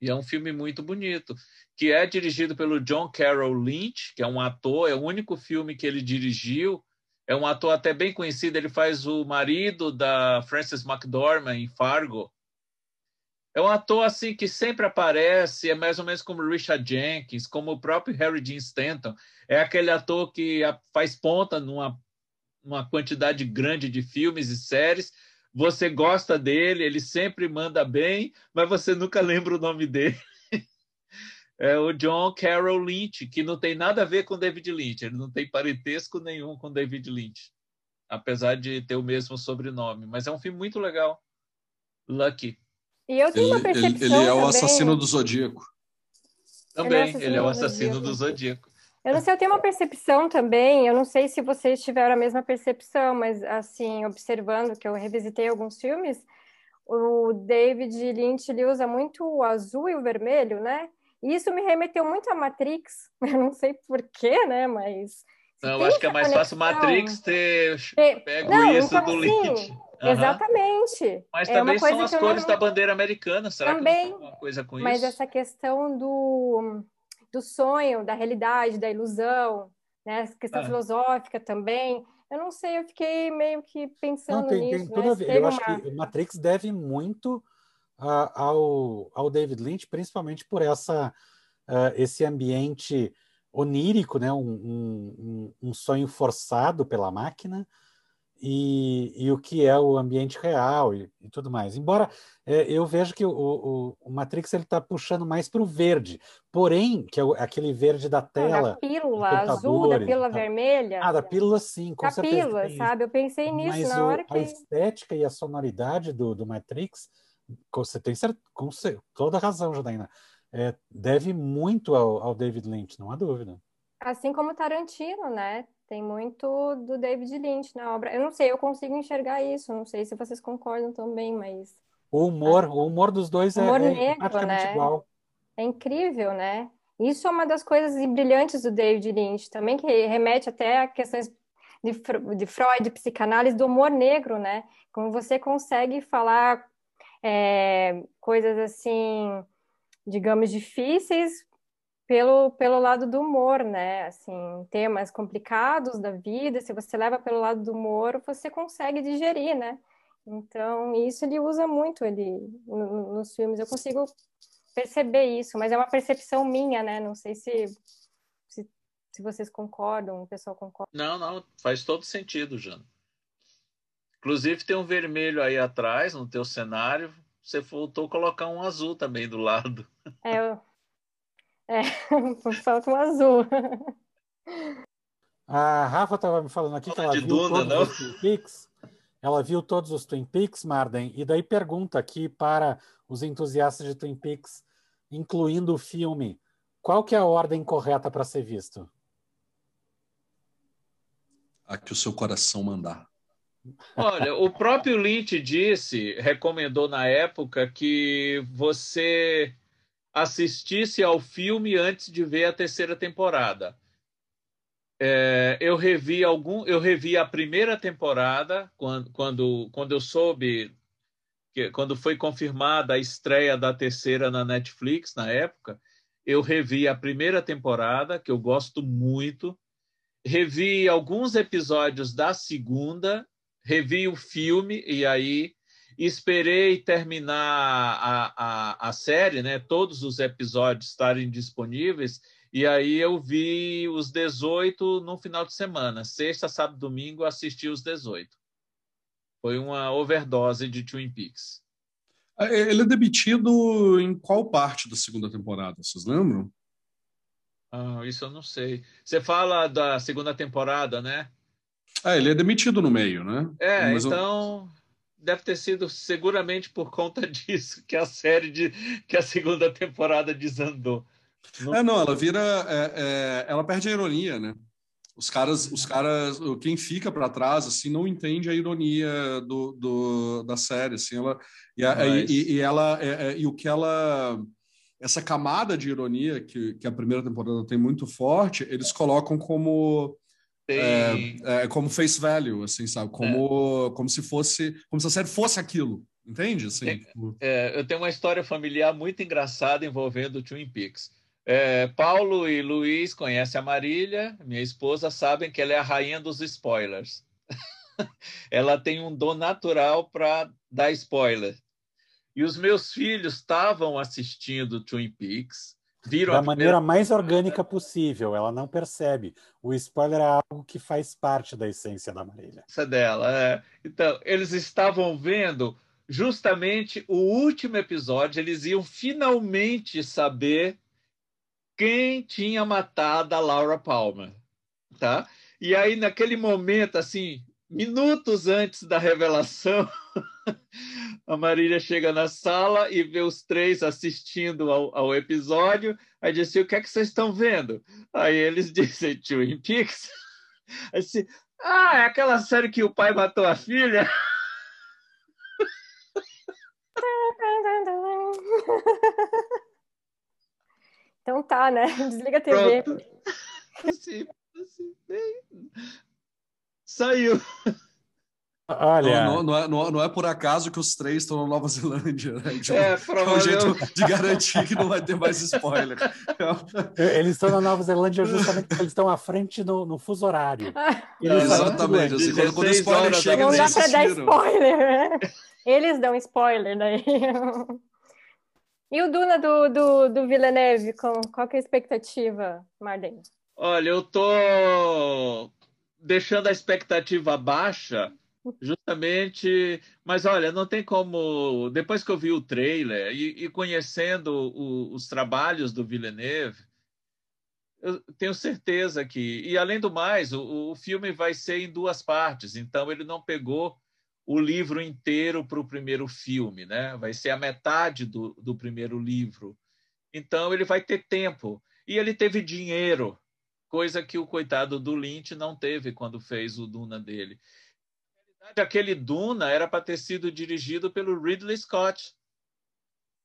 E é um filme muito bonito, que é dirigido pelo John Carroll Lynch, que é um ator, é o único filme que ele dirigiu. É um ator até bem conhecido, ele faz o marido da Frances McDormand em Fargo. É um ator assim que sempre aparece, é mais ou menos como Richard Jenkins, como o próprio Harry Dean Stanton. É aquele ator que faz ponta numa uma quantidade grande de filmes e séries. Você gosta dele, ele sempre manda bem, mas você nunca [LAUGHS] lembra o nome dele. É o John Carroll Lynch, que não tem nada a ver com David Lynch, ele não tem parentesco nenhum com David Lynch, apesar de ter o mesmo sobrenome. Mas é um filme muito legal. Lucky. E eu tenho Ele, uma ele, percepção ele é o também- assassino do Zodíaco. Também, assassino ele é o do assassino Zodíaco. do Zodíaco. Eu não sei, eu tenho uma percepção também, eu não sei se vocês tiveram a mesma percepção, mas assim, observando que eu revisitei alguns filmes, o David Lynch ele usa muito o azul e o vermelho, né? E isso me remeteu muito a Matrix, [LAUGHS] eu não sei porquê, né? Mas Não, acho que é mais fácil conexão. Matrix ter [LAUGHS] Tem- pego Não, isso então, do assim, Lynch. Aham. Exatamente. Mas É também são as que cores não- da bandeira americana. Será que Também, não tem alguma coisa com Mas isso? essa questão do, do sonho, da realidade, da ilusão, né? Essa questão Ah. filosófica também. Eu não sei, eu fiquei meio que pensando Não, tem, nisso, tem né? Eu acho uma- que Matrix deve muito ah, ao, ao David Lynch, principalmente por essa, ah, esse ambiente onírico, né? Um, um- um sonho forçado pela máquina, e, e o que é o ambiente real e, e tudo mais. Embora eh, eu vejo que o, o, o Matrix ele está puxando mais para o verde, porém, que é o- aquele verde da tela. da pílula azul, da pílula tal. vermelha. Ah, da pílula, sim, com da certeza. pílula, sabe? Eu pensei nisso Mas na hora a que. estética e a sonoridade do, do Matrix, você tem cer- com toda razão, Janaína, é, deve muito ao, ao David Lynch, não há dúvida. Assim como Tarantino, né? Tem muito do David Lynch na obra. Eu não sei, eu consigo enxergar isso. Não sei se vocês concordam também, mas O humor, o humor dos dois é, Humor é negro, praticamente né? igual. é incrível, né? Isso é uma das coisas brilhantes do David Lynch também, que remete até a questões de, de Freud, psicanálise, do humor negro, né? Como você consegue falar é, coisas assim, digamos, difíceis pelo, pelo lado do humor, né? Assim, temas complicados da vida, se você leva pelo lado do humor, você consegue digerir, né? Então, isso ele usa muito ele, no- no- nos filmes. Eu consigo perceber isso, mas é uma percepção minha, né? Não sei se, se, se vocês concordam, o pessoal concorda. Não, não, faz todo sentido, Jana. Inclusive tem um vermelho aí atrás no teu cenário. Você faltou colocar um azul também do lado. É, eu... é falta [LAUGHS] um azul. A Rafa estava me falando aqui que ela de viu Duna, todos não? os Twin Peaks. ela viu todos os Twin Peaks, Marden, e daí pergunta aqui para os entusiastas de Twin Peaks, incluindo o filme, qual que é a ordem correta para ser visto? A que o seu coração mandar. Olha, o próprio Lynch disse, recomendou na época que você assistisse ao filme antes de ver a terceira temporada. É, eu revi algum, eu revi a primeira temporada quando, quando, quando eu soube que quando foi confirmada a estreia da terceira na Netflix na época, eu revi a primeira temporada que eu gosto muito, revi alguns episódios da segunda, revi o filme e aí esperei terminar a, a, a série, né? Todos os episódios estarem disponíveis e aí eu vi os 18 no final de semana. Sexta, sábado, domingo, assisti os 18. Foi uma overdose de Twin Peaks. É, ele é demitido em qual parte da segunda temporada? Vocês lembram? Ah, isso eu não sei. Você fala da segunda temporada, né? É, ele é demitido no meio, né? É, Mas então. Deve ter sido seguramente por conta [LAUGHS] disso que a série de que a segunda temporada desandou. Não... É, não, ela vira. É, é, ela perde a ironia, né? Os caras, os caras, quem fica para trás, assim, não entende a ironia do, do da série, assim, ela e, a, Mas... e, e ela é, é, e o que ela essa camada de ironia que, que a primeira temporada tem muito forte, eles colocam como tem... é, é, como face value, assim, sabe? Como, é. como se fosse, como se a série fosse aquilo, entende? Assim, tem, tipo... eu tenho uma história familiar muito engraçada envolvendo o Twin Peaks. É, Paulo e Luiz conhecem a Marília, minha esposa, sabem que ela é a rainha dos spoilers. [LAUGHS] ela tem um dom natural para dar spoiler. E os meus filhos estavam assistindo Twin Peaks, viram da maneira primeira... mais orgânica possível. Ela não percebe. O spoiler é algo que faz parte da essência da Marília. Essa dela. É. Então, eles estavam vendo justamente o último episódio. Eles iam finalmente saber quem tinha matado a Laura Palmer, tá? E aí naquele momento, assim, minutos antes da revelação, [LAUGHS] a Marília chega na sala e vê os três assistindo ao, ao episódio. Aí disse: O que é que vocês estão vendo? Aí eles [LAUGHS] dizem: Twin Peaks. [LAUGHS] Aí disse, ah, é aquela série que o pai matou a filha. Então tá, né? Desliga a TV. Pronto. Assim, assim, bem... Saiu. Olha. Não, não, é, não, é, por acaso que os três estão na Nova Zelândia, né? Tipo, é, é um jeito de garantir que não vai ter mais spoiler. Eles estão na Nova Zelândia justamente porque eles estão à frente no, no fuso horário. [LAUGHS] Eles exatamente. Assim, quando, quando o spoiler chega, não dá para dar spoiler. Né? Eles dão spoiler daí. E o Duna do, do, do Villeneuve, com, qual é a expectativa, Marden? Olha, eu tô deixando a expectativa baixa, justamente. Mas olha, não tem como. Depois que eu vi o trailer e, e conhecendo o, os trabalhos do Villeneuve, eu tenho certeza que. E além do mais, o, o filme vai ser em duas partes, então ele não pegou o livro inteiro para o primeiro filme, né? Vai ser a metade do, do primeiro livro. Então ele vai ter tempo. E ele teve dinheiro, coisa que o coitado do Lynch não teve quando fez o Duna dele. Na realidade, aquele Duna era para ter sido dirigido pelo Ridley Scott.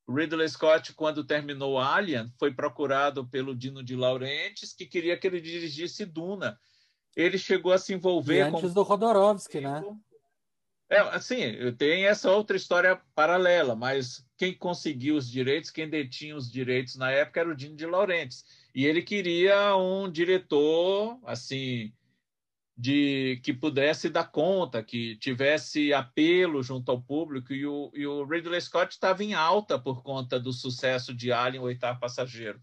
O Ridley Scott, quando terminou Alien, foi procurado pelo Dino de Laurentiis, que queria que ele dirigisse Duna. Ele chegou a se envolver e antes com... do Rodorovsky, né? É, assim, tem essa outra história paralela, mas quem conseguiu os direitos, quem detinha os direitos na época era o Dino de Laurentiis. E ele queria um diretor, assim, de que pudesse dar conta, que tivesse apelo junto ao público, e o, e o Ridley Scott estava em alta por conta do sucesso de Alien, o oitavo passageiro.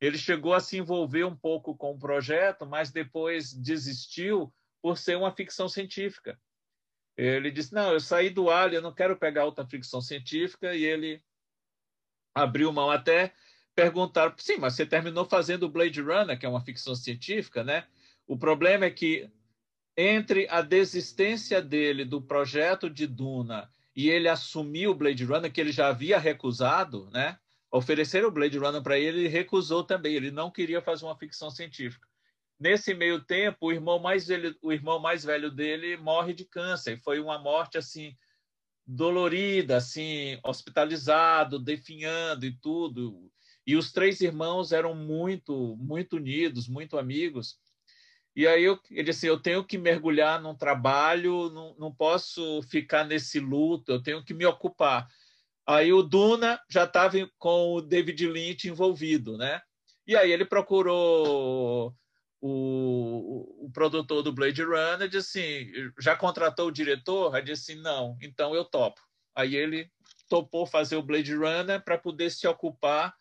Ele chegou a se envolver um pouco com o projeto, mas depois desistiu por ser uma ficção científica. Ele disse: Não, eu saí do Alien, eu não quero pegar outra ficção científica. E ele abriu mão até perguntar: Sim, mas você terminou fazendo Blade Runner, que é uma ficção científica, né? O problema é que entre a desistência dele do projeto de Duna e ele assumir o Blade Runner, que ele já havia recusado, né? Ofereceram o Blade Runner para ele, ele recusou também. Ele não queria fazer uma ficção científica. Nesse meio tempo, o irmão mais velho, o irmão mais velho dele morre de câncer. Foi uma morte assim dolorida, assim, hospitalizado, definhando e tudo. E os três irmãos eram muito, muito unidos, muito amigos. E aí eu, ele disse, eu tenho que mergulhar num trabalho, não, não posso ficar nesse luto, eu tenho que me ocupar. Aí o Duna já estava com o David Lynch envolvido, né? E aí ele procurou o, o, produtor do Blade Runner disse assim, já contratou o diretor? Aí disse não, então eu topo. Aí ele topou fazer o Blade Runner para poder se ocupar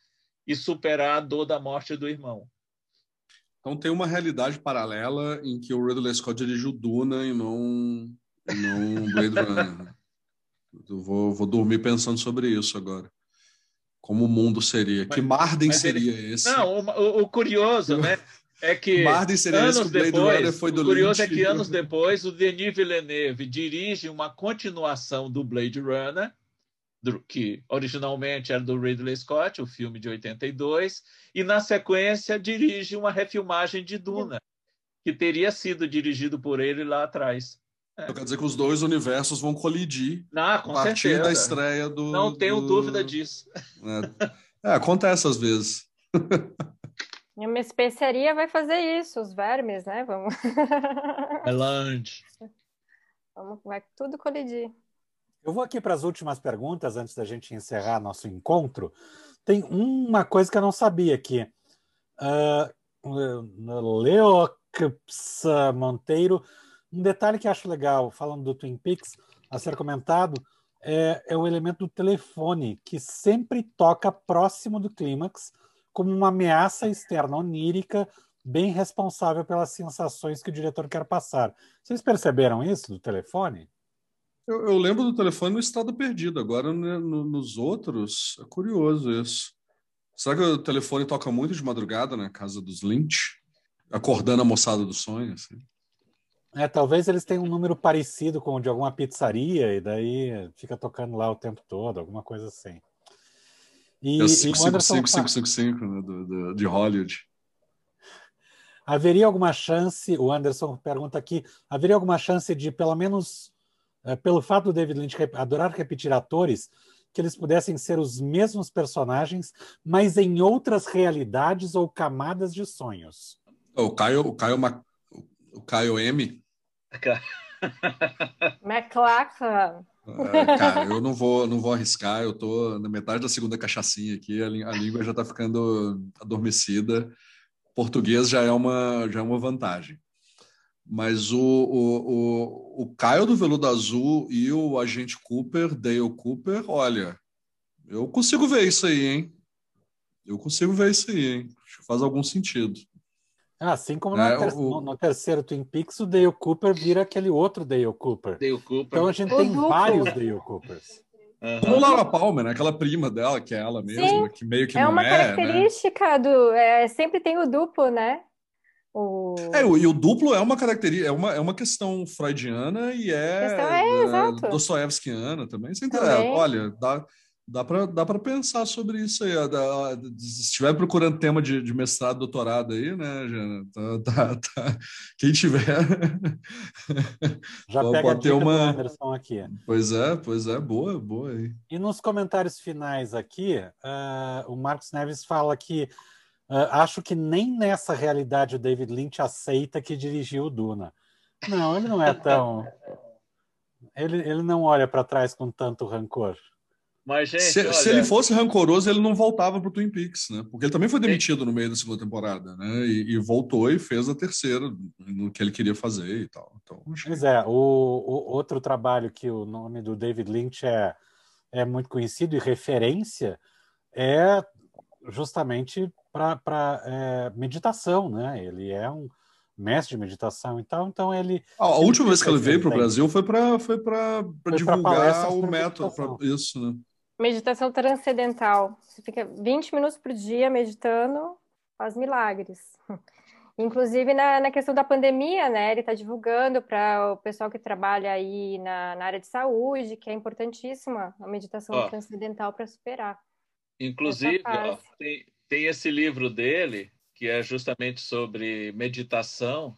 e superar a dor da morte do irmão. Então tem uma realidade paralela em que o Ridley Scott dirigiu Duna e não, e não [LAUGHS] Blade Runner. Eu vou, vou dormir pensando sobre isso agora. Como o mundo seria? Mas, que Marden seria ele... esse? Não, o, o curioso, né? [LAUGHS] É que Marden seria anos esse, depois, foi do o curioso Lynch. é que anos depois o Denis Villeneuve dirige uma continuação do Blade Runner, que originalmente era do Ridley Scott, o filme de 82, e na sequência dirige uma refilmagem de Duna, que teria sido dirigido por ele lá atrás. É. Então quer dizer que os dois universos vão colidir ah, a partir certeza. da estreia do. Não tenho do... dúvida disso. É. é, acontece às vezes. E [LAUGHS] uma especiaria vai fazer isso, os vermes, né? Vamos. Melange. [LAUGHS] Vamos, vai tudo colidir. Eu vou aqui para as últimas perguntas antes da gente encerrar nosso encontro. Tem uma coisa que eu não sabia aqui. Uh, Monteiro, um detalhe que acho legal, falando do Twin Peaks, a ser comentado, é, é o elemento do telefone, que sempre toca próximo do clímax, como uma ameaça externa onírica, bem responsável pelas sensações que o diretor quer passar. Vocês perceberam isso do telefone? Eu, eu lembro do telefone no estado perdido. Agora, né, no, nos outros, é curioso isso. Será que o telefone toca muito de madrugada na casa dos Lynch? Acordando a moçada do sonho? Assim? É, talvez eles tenham um número parecido com o de alguma pizzaria e daí fica tocando lá o tempo todo, alguma coisa assim. E, é 555 né, do, do, de Hollywood. Haveria alguma chance, o Anderson pergunta aqui, haveria alguma chance de, pelo menos pelo fato do David Lynch adorar repetir atores, que eles pudessem ser os mesmos personagens, mas em outras realidades ou camadas de sonhos? O Caio, o Caio, o Caio M. [LAUGHS] McLachlan. É, cara, eu não vou, não vou arriscar. Eu tô na metade da segunda cachaçinha aqui. A, a língua já está ficando adormecida. Português já é uma, já é uma vantagem. Mas o, o, o, o Caio do Veludo Azul e o agente Cooper, Dale Cooper, olha, eu consigo ver isso aí, hein? Eu consigo ver isso aí, hein? Acho que faz algum sentido. Ah, assim como no, é, ter o... no, terceiro Twin Peaks, o Dale Cooper vira aquele outro Dale Cooper. Dale Cooper. Então a gente tem vários Dale Coopers. Uhum. Laura Palmer, né? aquela prima dela, que é ela mesma, Sim, que meio que é não uma é. característica né? do. É, sempre tem o duplo, né? O... É, e o duplo é uma característica, é uma, é uma questão freudiana e é, é, é Dostoiévskiana também. Você também. olha, dá, dá para dá pensar sobre isso aí. Se estiver procurando tema de, de mestrado, doutorado aí, né, Jana? Tá, tá, tá. Quem tiver. Já [LAUGHS] pode, pega ter uma. Anderson aqui. Pois é, pois é, boa, boa aí. E nos comentários finais aqui, uh, o Marcos Neves fala que Uh, acho que nem nessa realidade o David Lynch aceita que dirigiu o Duna. Não, ele não é tão. ele, ele não olha para trás com tanto rancor. Mas, gente, se, olha... se, ele fosse rancoroso, ele não voltava para o Twin Peaks, né? Porque ele também foi demitido no meio da segunda temporada, né? E, e, voltou e fez a terceira no que ele queria fazer e tal. Então, Pois é, o, o, outro trabalho que o nome do David Lynch é, é muito conhecido e referência é justamente para é, meditação, né? Ele é um mestre de meditação e tal, então ele... Ah, a última vez que ele veio para o Brasil foi para foi para divulgar o método, pra, isso, né? Meditação transcendental. Você fica 20 minutos por dia meditando, faz milagres. [LAUGHS] Inclusive na, na questão da pandemia, né? Ele está divulgando para o pessoal que trabalha aí na, na, área de saúde, que é importantíssima a meditação ó, transcendental para superar. Inclusive, ó, tem, tem esse livro dele, que é justamente sobre meditação,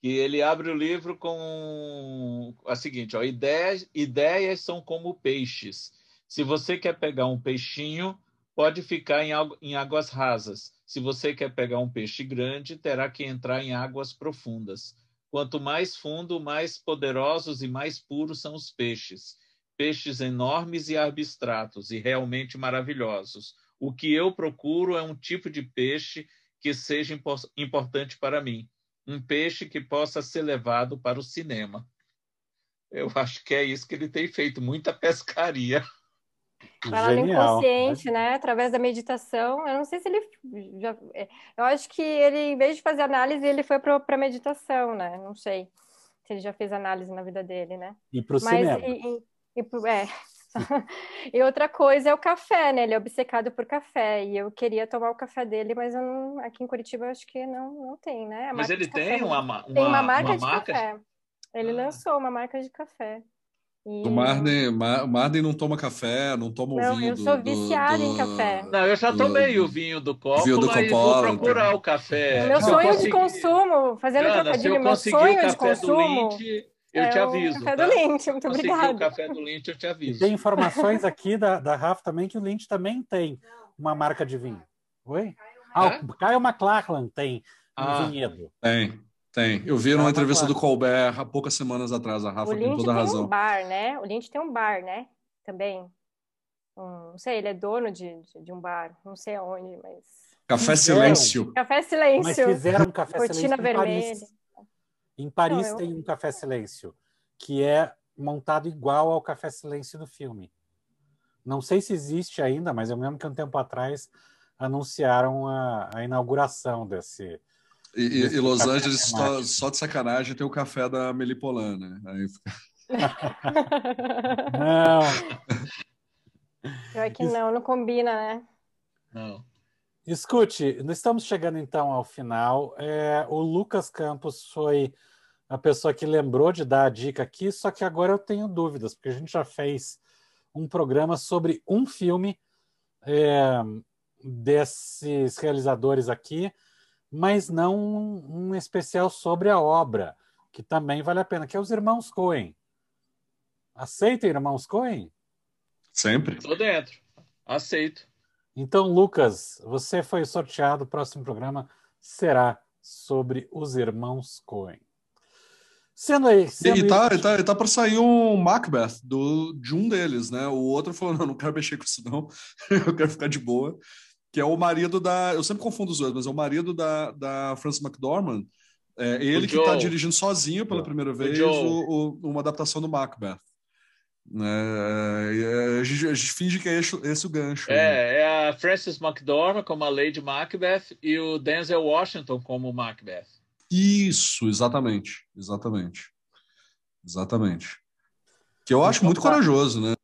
que ele abre o livro com a seguinte: ó, ideias, ideias são como peixes. Se você quer pegar um peixinho, pode ficar em, em águas rasas. Se você quer pegar um peixe grande, terá que entrar em águas profundas. Quanto mais fundo, mais poderosos e mais puros são os peixes. Peixes enormes e abstratos e realmente maravilhosos. O que eu procuro é um tipo de peixe que seja importante para mim. Um peixe que possa ser levado para o cinema. Eu [LAUGHS] acho que é isso que ele tem feito, muita pescaria. No inconsciente, né? né? Através da meditação. Eu não sei se ele já. É, eu acho que ele, em vez de fazer análise, ele foi para a meditação, né? Não sei se ele já fez análise na vida dele, né? E para o cinema. E, e, e, é. [LAUGHS] e outra coisa é o café, né? Ele é obcecado por café. E eu queria tomar o café dele, mas não, aqui em Curitiba eu acho que não, não tem, né? mas ele tem uma, uma, tem uma marca uma de marca café. Ele ah. lançou uma marca de café. E... O Marden, Mar, Marden não toma café, não toma não, o vinho. Eu sou viciada em café. Não, eu já tomei do, o vinho do copo, vinho do mas Coppola, vou procurar então. o café. Meu sonho consegui... de consumo, fazendo Jana, trocadilho, meu sonho de consumo. Eu é te aviso. O café tá? do Lynch, muito obrigada. o café do Lynch, eu te aviso. Tem informações aqui da, da Rafa também que o Lynch também tem uma marca de vinho. Oi? Ah, é? o Caio McLachlan tem um ah, vinhedo. Tem. Tem. Eu vi numa entrevista do Colbert há poucas semanas atrás, a Rafa tem toda a razão. tem um bar, né? O Lynch tem um bar, né? Também. Um, não sei, ele é dono de, de, de, um bar, não sei aonde, mas. Café Silêncio. Café Silêncio. Mas fizeram um Café Cortina Silêncio vermelha. Em Paris. Não, tem um Café Silêncio, que é montado igual ao Café Silêncio do filme. Não sei se existe ainda, mas eu me lembro que um tempo atrás anunciaram a, a inauguração desse, e, e Los Angeles, só, só, de sacanagem, tem o café da Melipolan, né? Aí... [LAUGHS] não. Pior que não, não combina, né? Não. Escute, estamos chegando então ao final. É, o Lucas Campos foi a pessoa que lembrou de dar a dica aqui, só que agora eu tenho dúvidas, porque a gente já fez um programa sobre um filme é, desses realizadores aqui mas não um, especial sobre a obra, que também vale a pena, que é os Irmãos Coen. Aceita, Irmãos Coen? Sempre. Estou dentro. Aceito. Então, Lucas, você foi sorteado. O próximo programa será sobre os Irmãos Coen. Sendo aí. Sendo e tá, isso... tá, tá para sair um Macbeth do, de um deles, né? O outro falou: [LAUGHS] não, não quero mexer com isso, não. [LAUGHS] Eu quero ficar de boa que é o marido da. Eu sempre confundo os dois, mas é o marido da, da Frances McDormand. É ele o que está dirigindo sozinho pela primeira vez o, o, uma adaptação do Macbeth. É, a, gente, a, gente, finge que é esse, esse o gancho. É, né? é a Frances McDormand como a Lady Macbeth e o Denzel Washington como Macbeth. Isso, exatamente. Exatamente. Exatamente. Que eu acho então, muito tá. corajooso, né?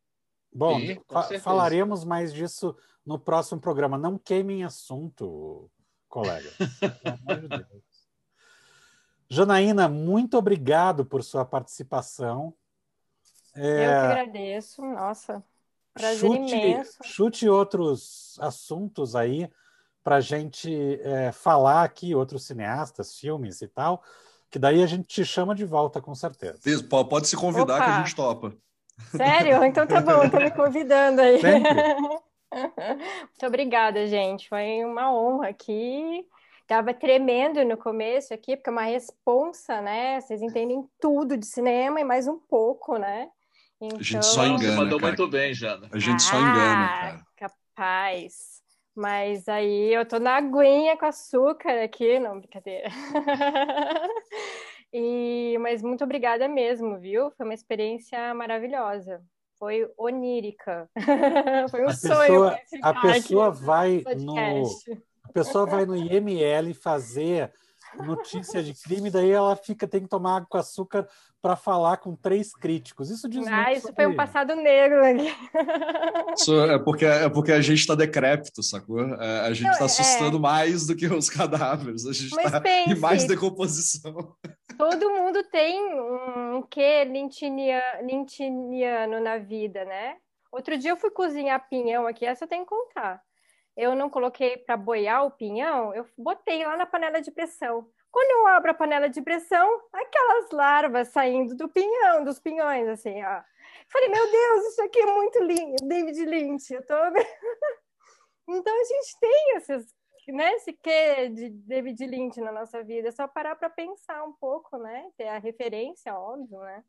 Bom, Sim, fa falaremos mais disso no próximo programa. Não queimem assunto, colega. Pelo amor de Deus. Janaína, muito obrigado por sua participação. É... Eu que agradeço. Nossa, prazer chute, imenso. Chute outros assuntos aí para a gente é, falar aqui, outros cineastas, filmes e tal, que daí a gente te chama de volta, com certeza. Isso, pode se convidar Opa. que a gente topa. Sério? Então tá bom, tô me convidando aí. [LAUGHS] Muito obrigada, gente. Foi uma honra aqui. Tava tremendo no começo aqui, porque é uma responsa, né? Vocês entendem tudo de cinema e mais um pouco, né? Então... A gente só engana. Você mandou cara. muito bem, Jana. A gente ah, só engana, cara. Capaz. Mas aí eu tô na aguinha com açúcar aqui, não, brincadeira. [LAUGHS] e, mas muito obrigada mesmo, viu? Foi uma experiência maravilhosa foi onírica. [LAUGHS] foi um a sonho. Pessoa, a pessoa vai no a pessoa vai no IML fazer notícia de crime, daí ela fica tem que tomar água com açúcar para falar com três críticos. Isso diz Ah, isso foi um passado negro aqui. Isso é porque é porque a gente está decrépito, sacou? É, a gente está assustando é... mais do que os cadáveres. A gente está em mais decomposição. Todo mundo tem um quê lintiniano, lintiniano na vida, né? Outro dia eu fui cozinhar pinhão aqui, essa eu tenho que contar eu não coloquei para boiar o pinhão, eu botei lá na panela de pressão. Quando eu abro a panela de pressão, aquelas larvas saindo do pinhão, dos pinhões, assim, ó. Falei, meu Deus, isso aqui é muito lindo, David Lynch. Eu tô... [LAUGHS] então a gente tem esses, né, esse quê de David Lynch na nossa vida. É só parar para pensar um pouco, né? Ter a referência, óbvio, né?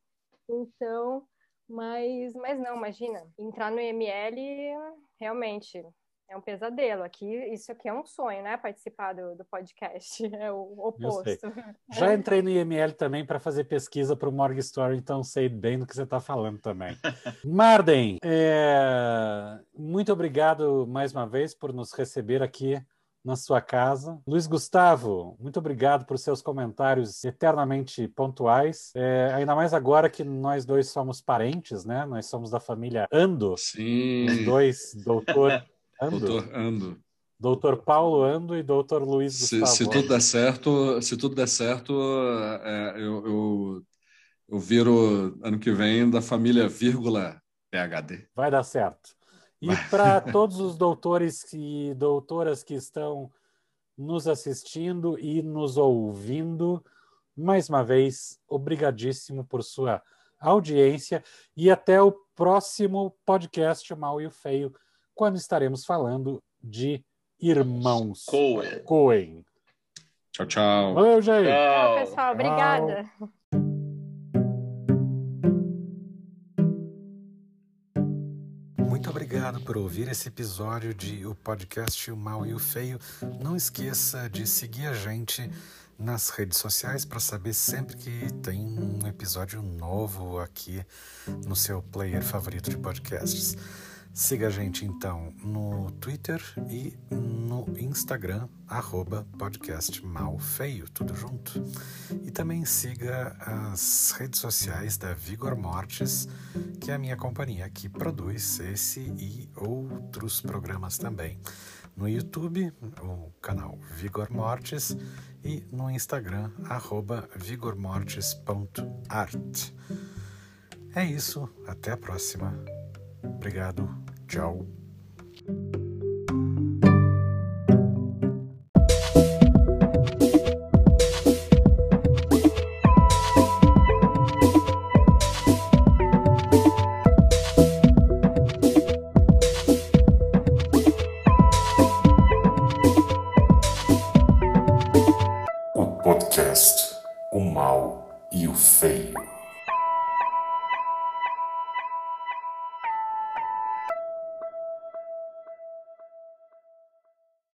Então, mas, mas não, imagina, entrar no ML realmente é um pesadelo. Aqui, isso aqui é um sonho, né? Participar do, do podcast. [LAUGHS] É o oposto. Já entrei no IML também para fazer pesquisa para o Morgan Story, então sei bem do que você está falando também. [LAUGHS] Marden, é... muito obrigado mais uma vez por nos receber aqui na sua casa. Luiz Gustavo, muito obrigado por seus comentários eternamente pontuais. É, ainda mais agora que nós dois somos parentes, né? Nós somos da família Ando. Sim. Os dois, doutor [LAUGHS] Ando. Doutor Ando. Doutor Paulo Ando e doutor Luiz se, se, tudo der certo, se tudo der certo, é, eu, eu, eu viro ano que vem da família vírgula PHD. Vai dar certo. E para [LAUGHS] todos os doutores e doutoras que estão nos assistindo e nos ouvindo, mais uma vez, obrigadíssimo por sua audiência e até o próximo podcast Mal e o Feio quando estaremos falando de Irmãos Coen. Coen. Tchau, tchau. Valeu, gente. Tchau, pessoal. Obrigada. Muito obrigado por ouvir esse episódio de o podcast O Mal e o Feio. Não esqueça de seguir a gente nas redes sociais para saber sempre que tem um episódio novo aqui no seu player favorito de podcasts. Siga a gente então no Twitter e no Instagram, arroba podcast tudo junto. E também siga as redes sociais da Vigor Mortis, que é a minha companhia que produz esse e outros programas também. No YouTube, o canal Vigor Mortis e no Instagram, arroba vigormortis.art. É isso, até a próxima. Obrigado, tchau.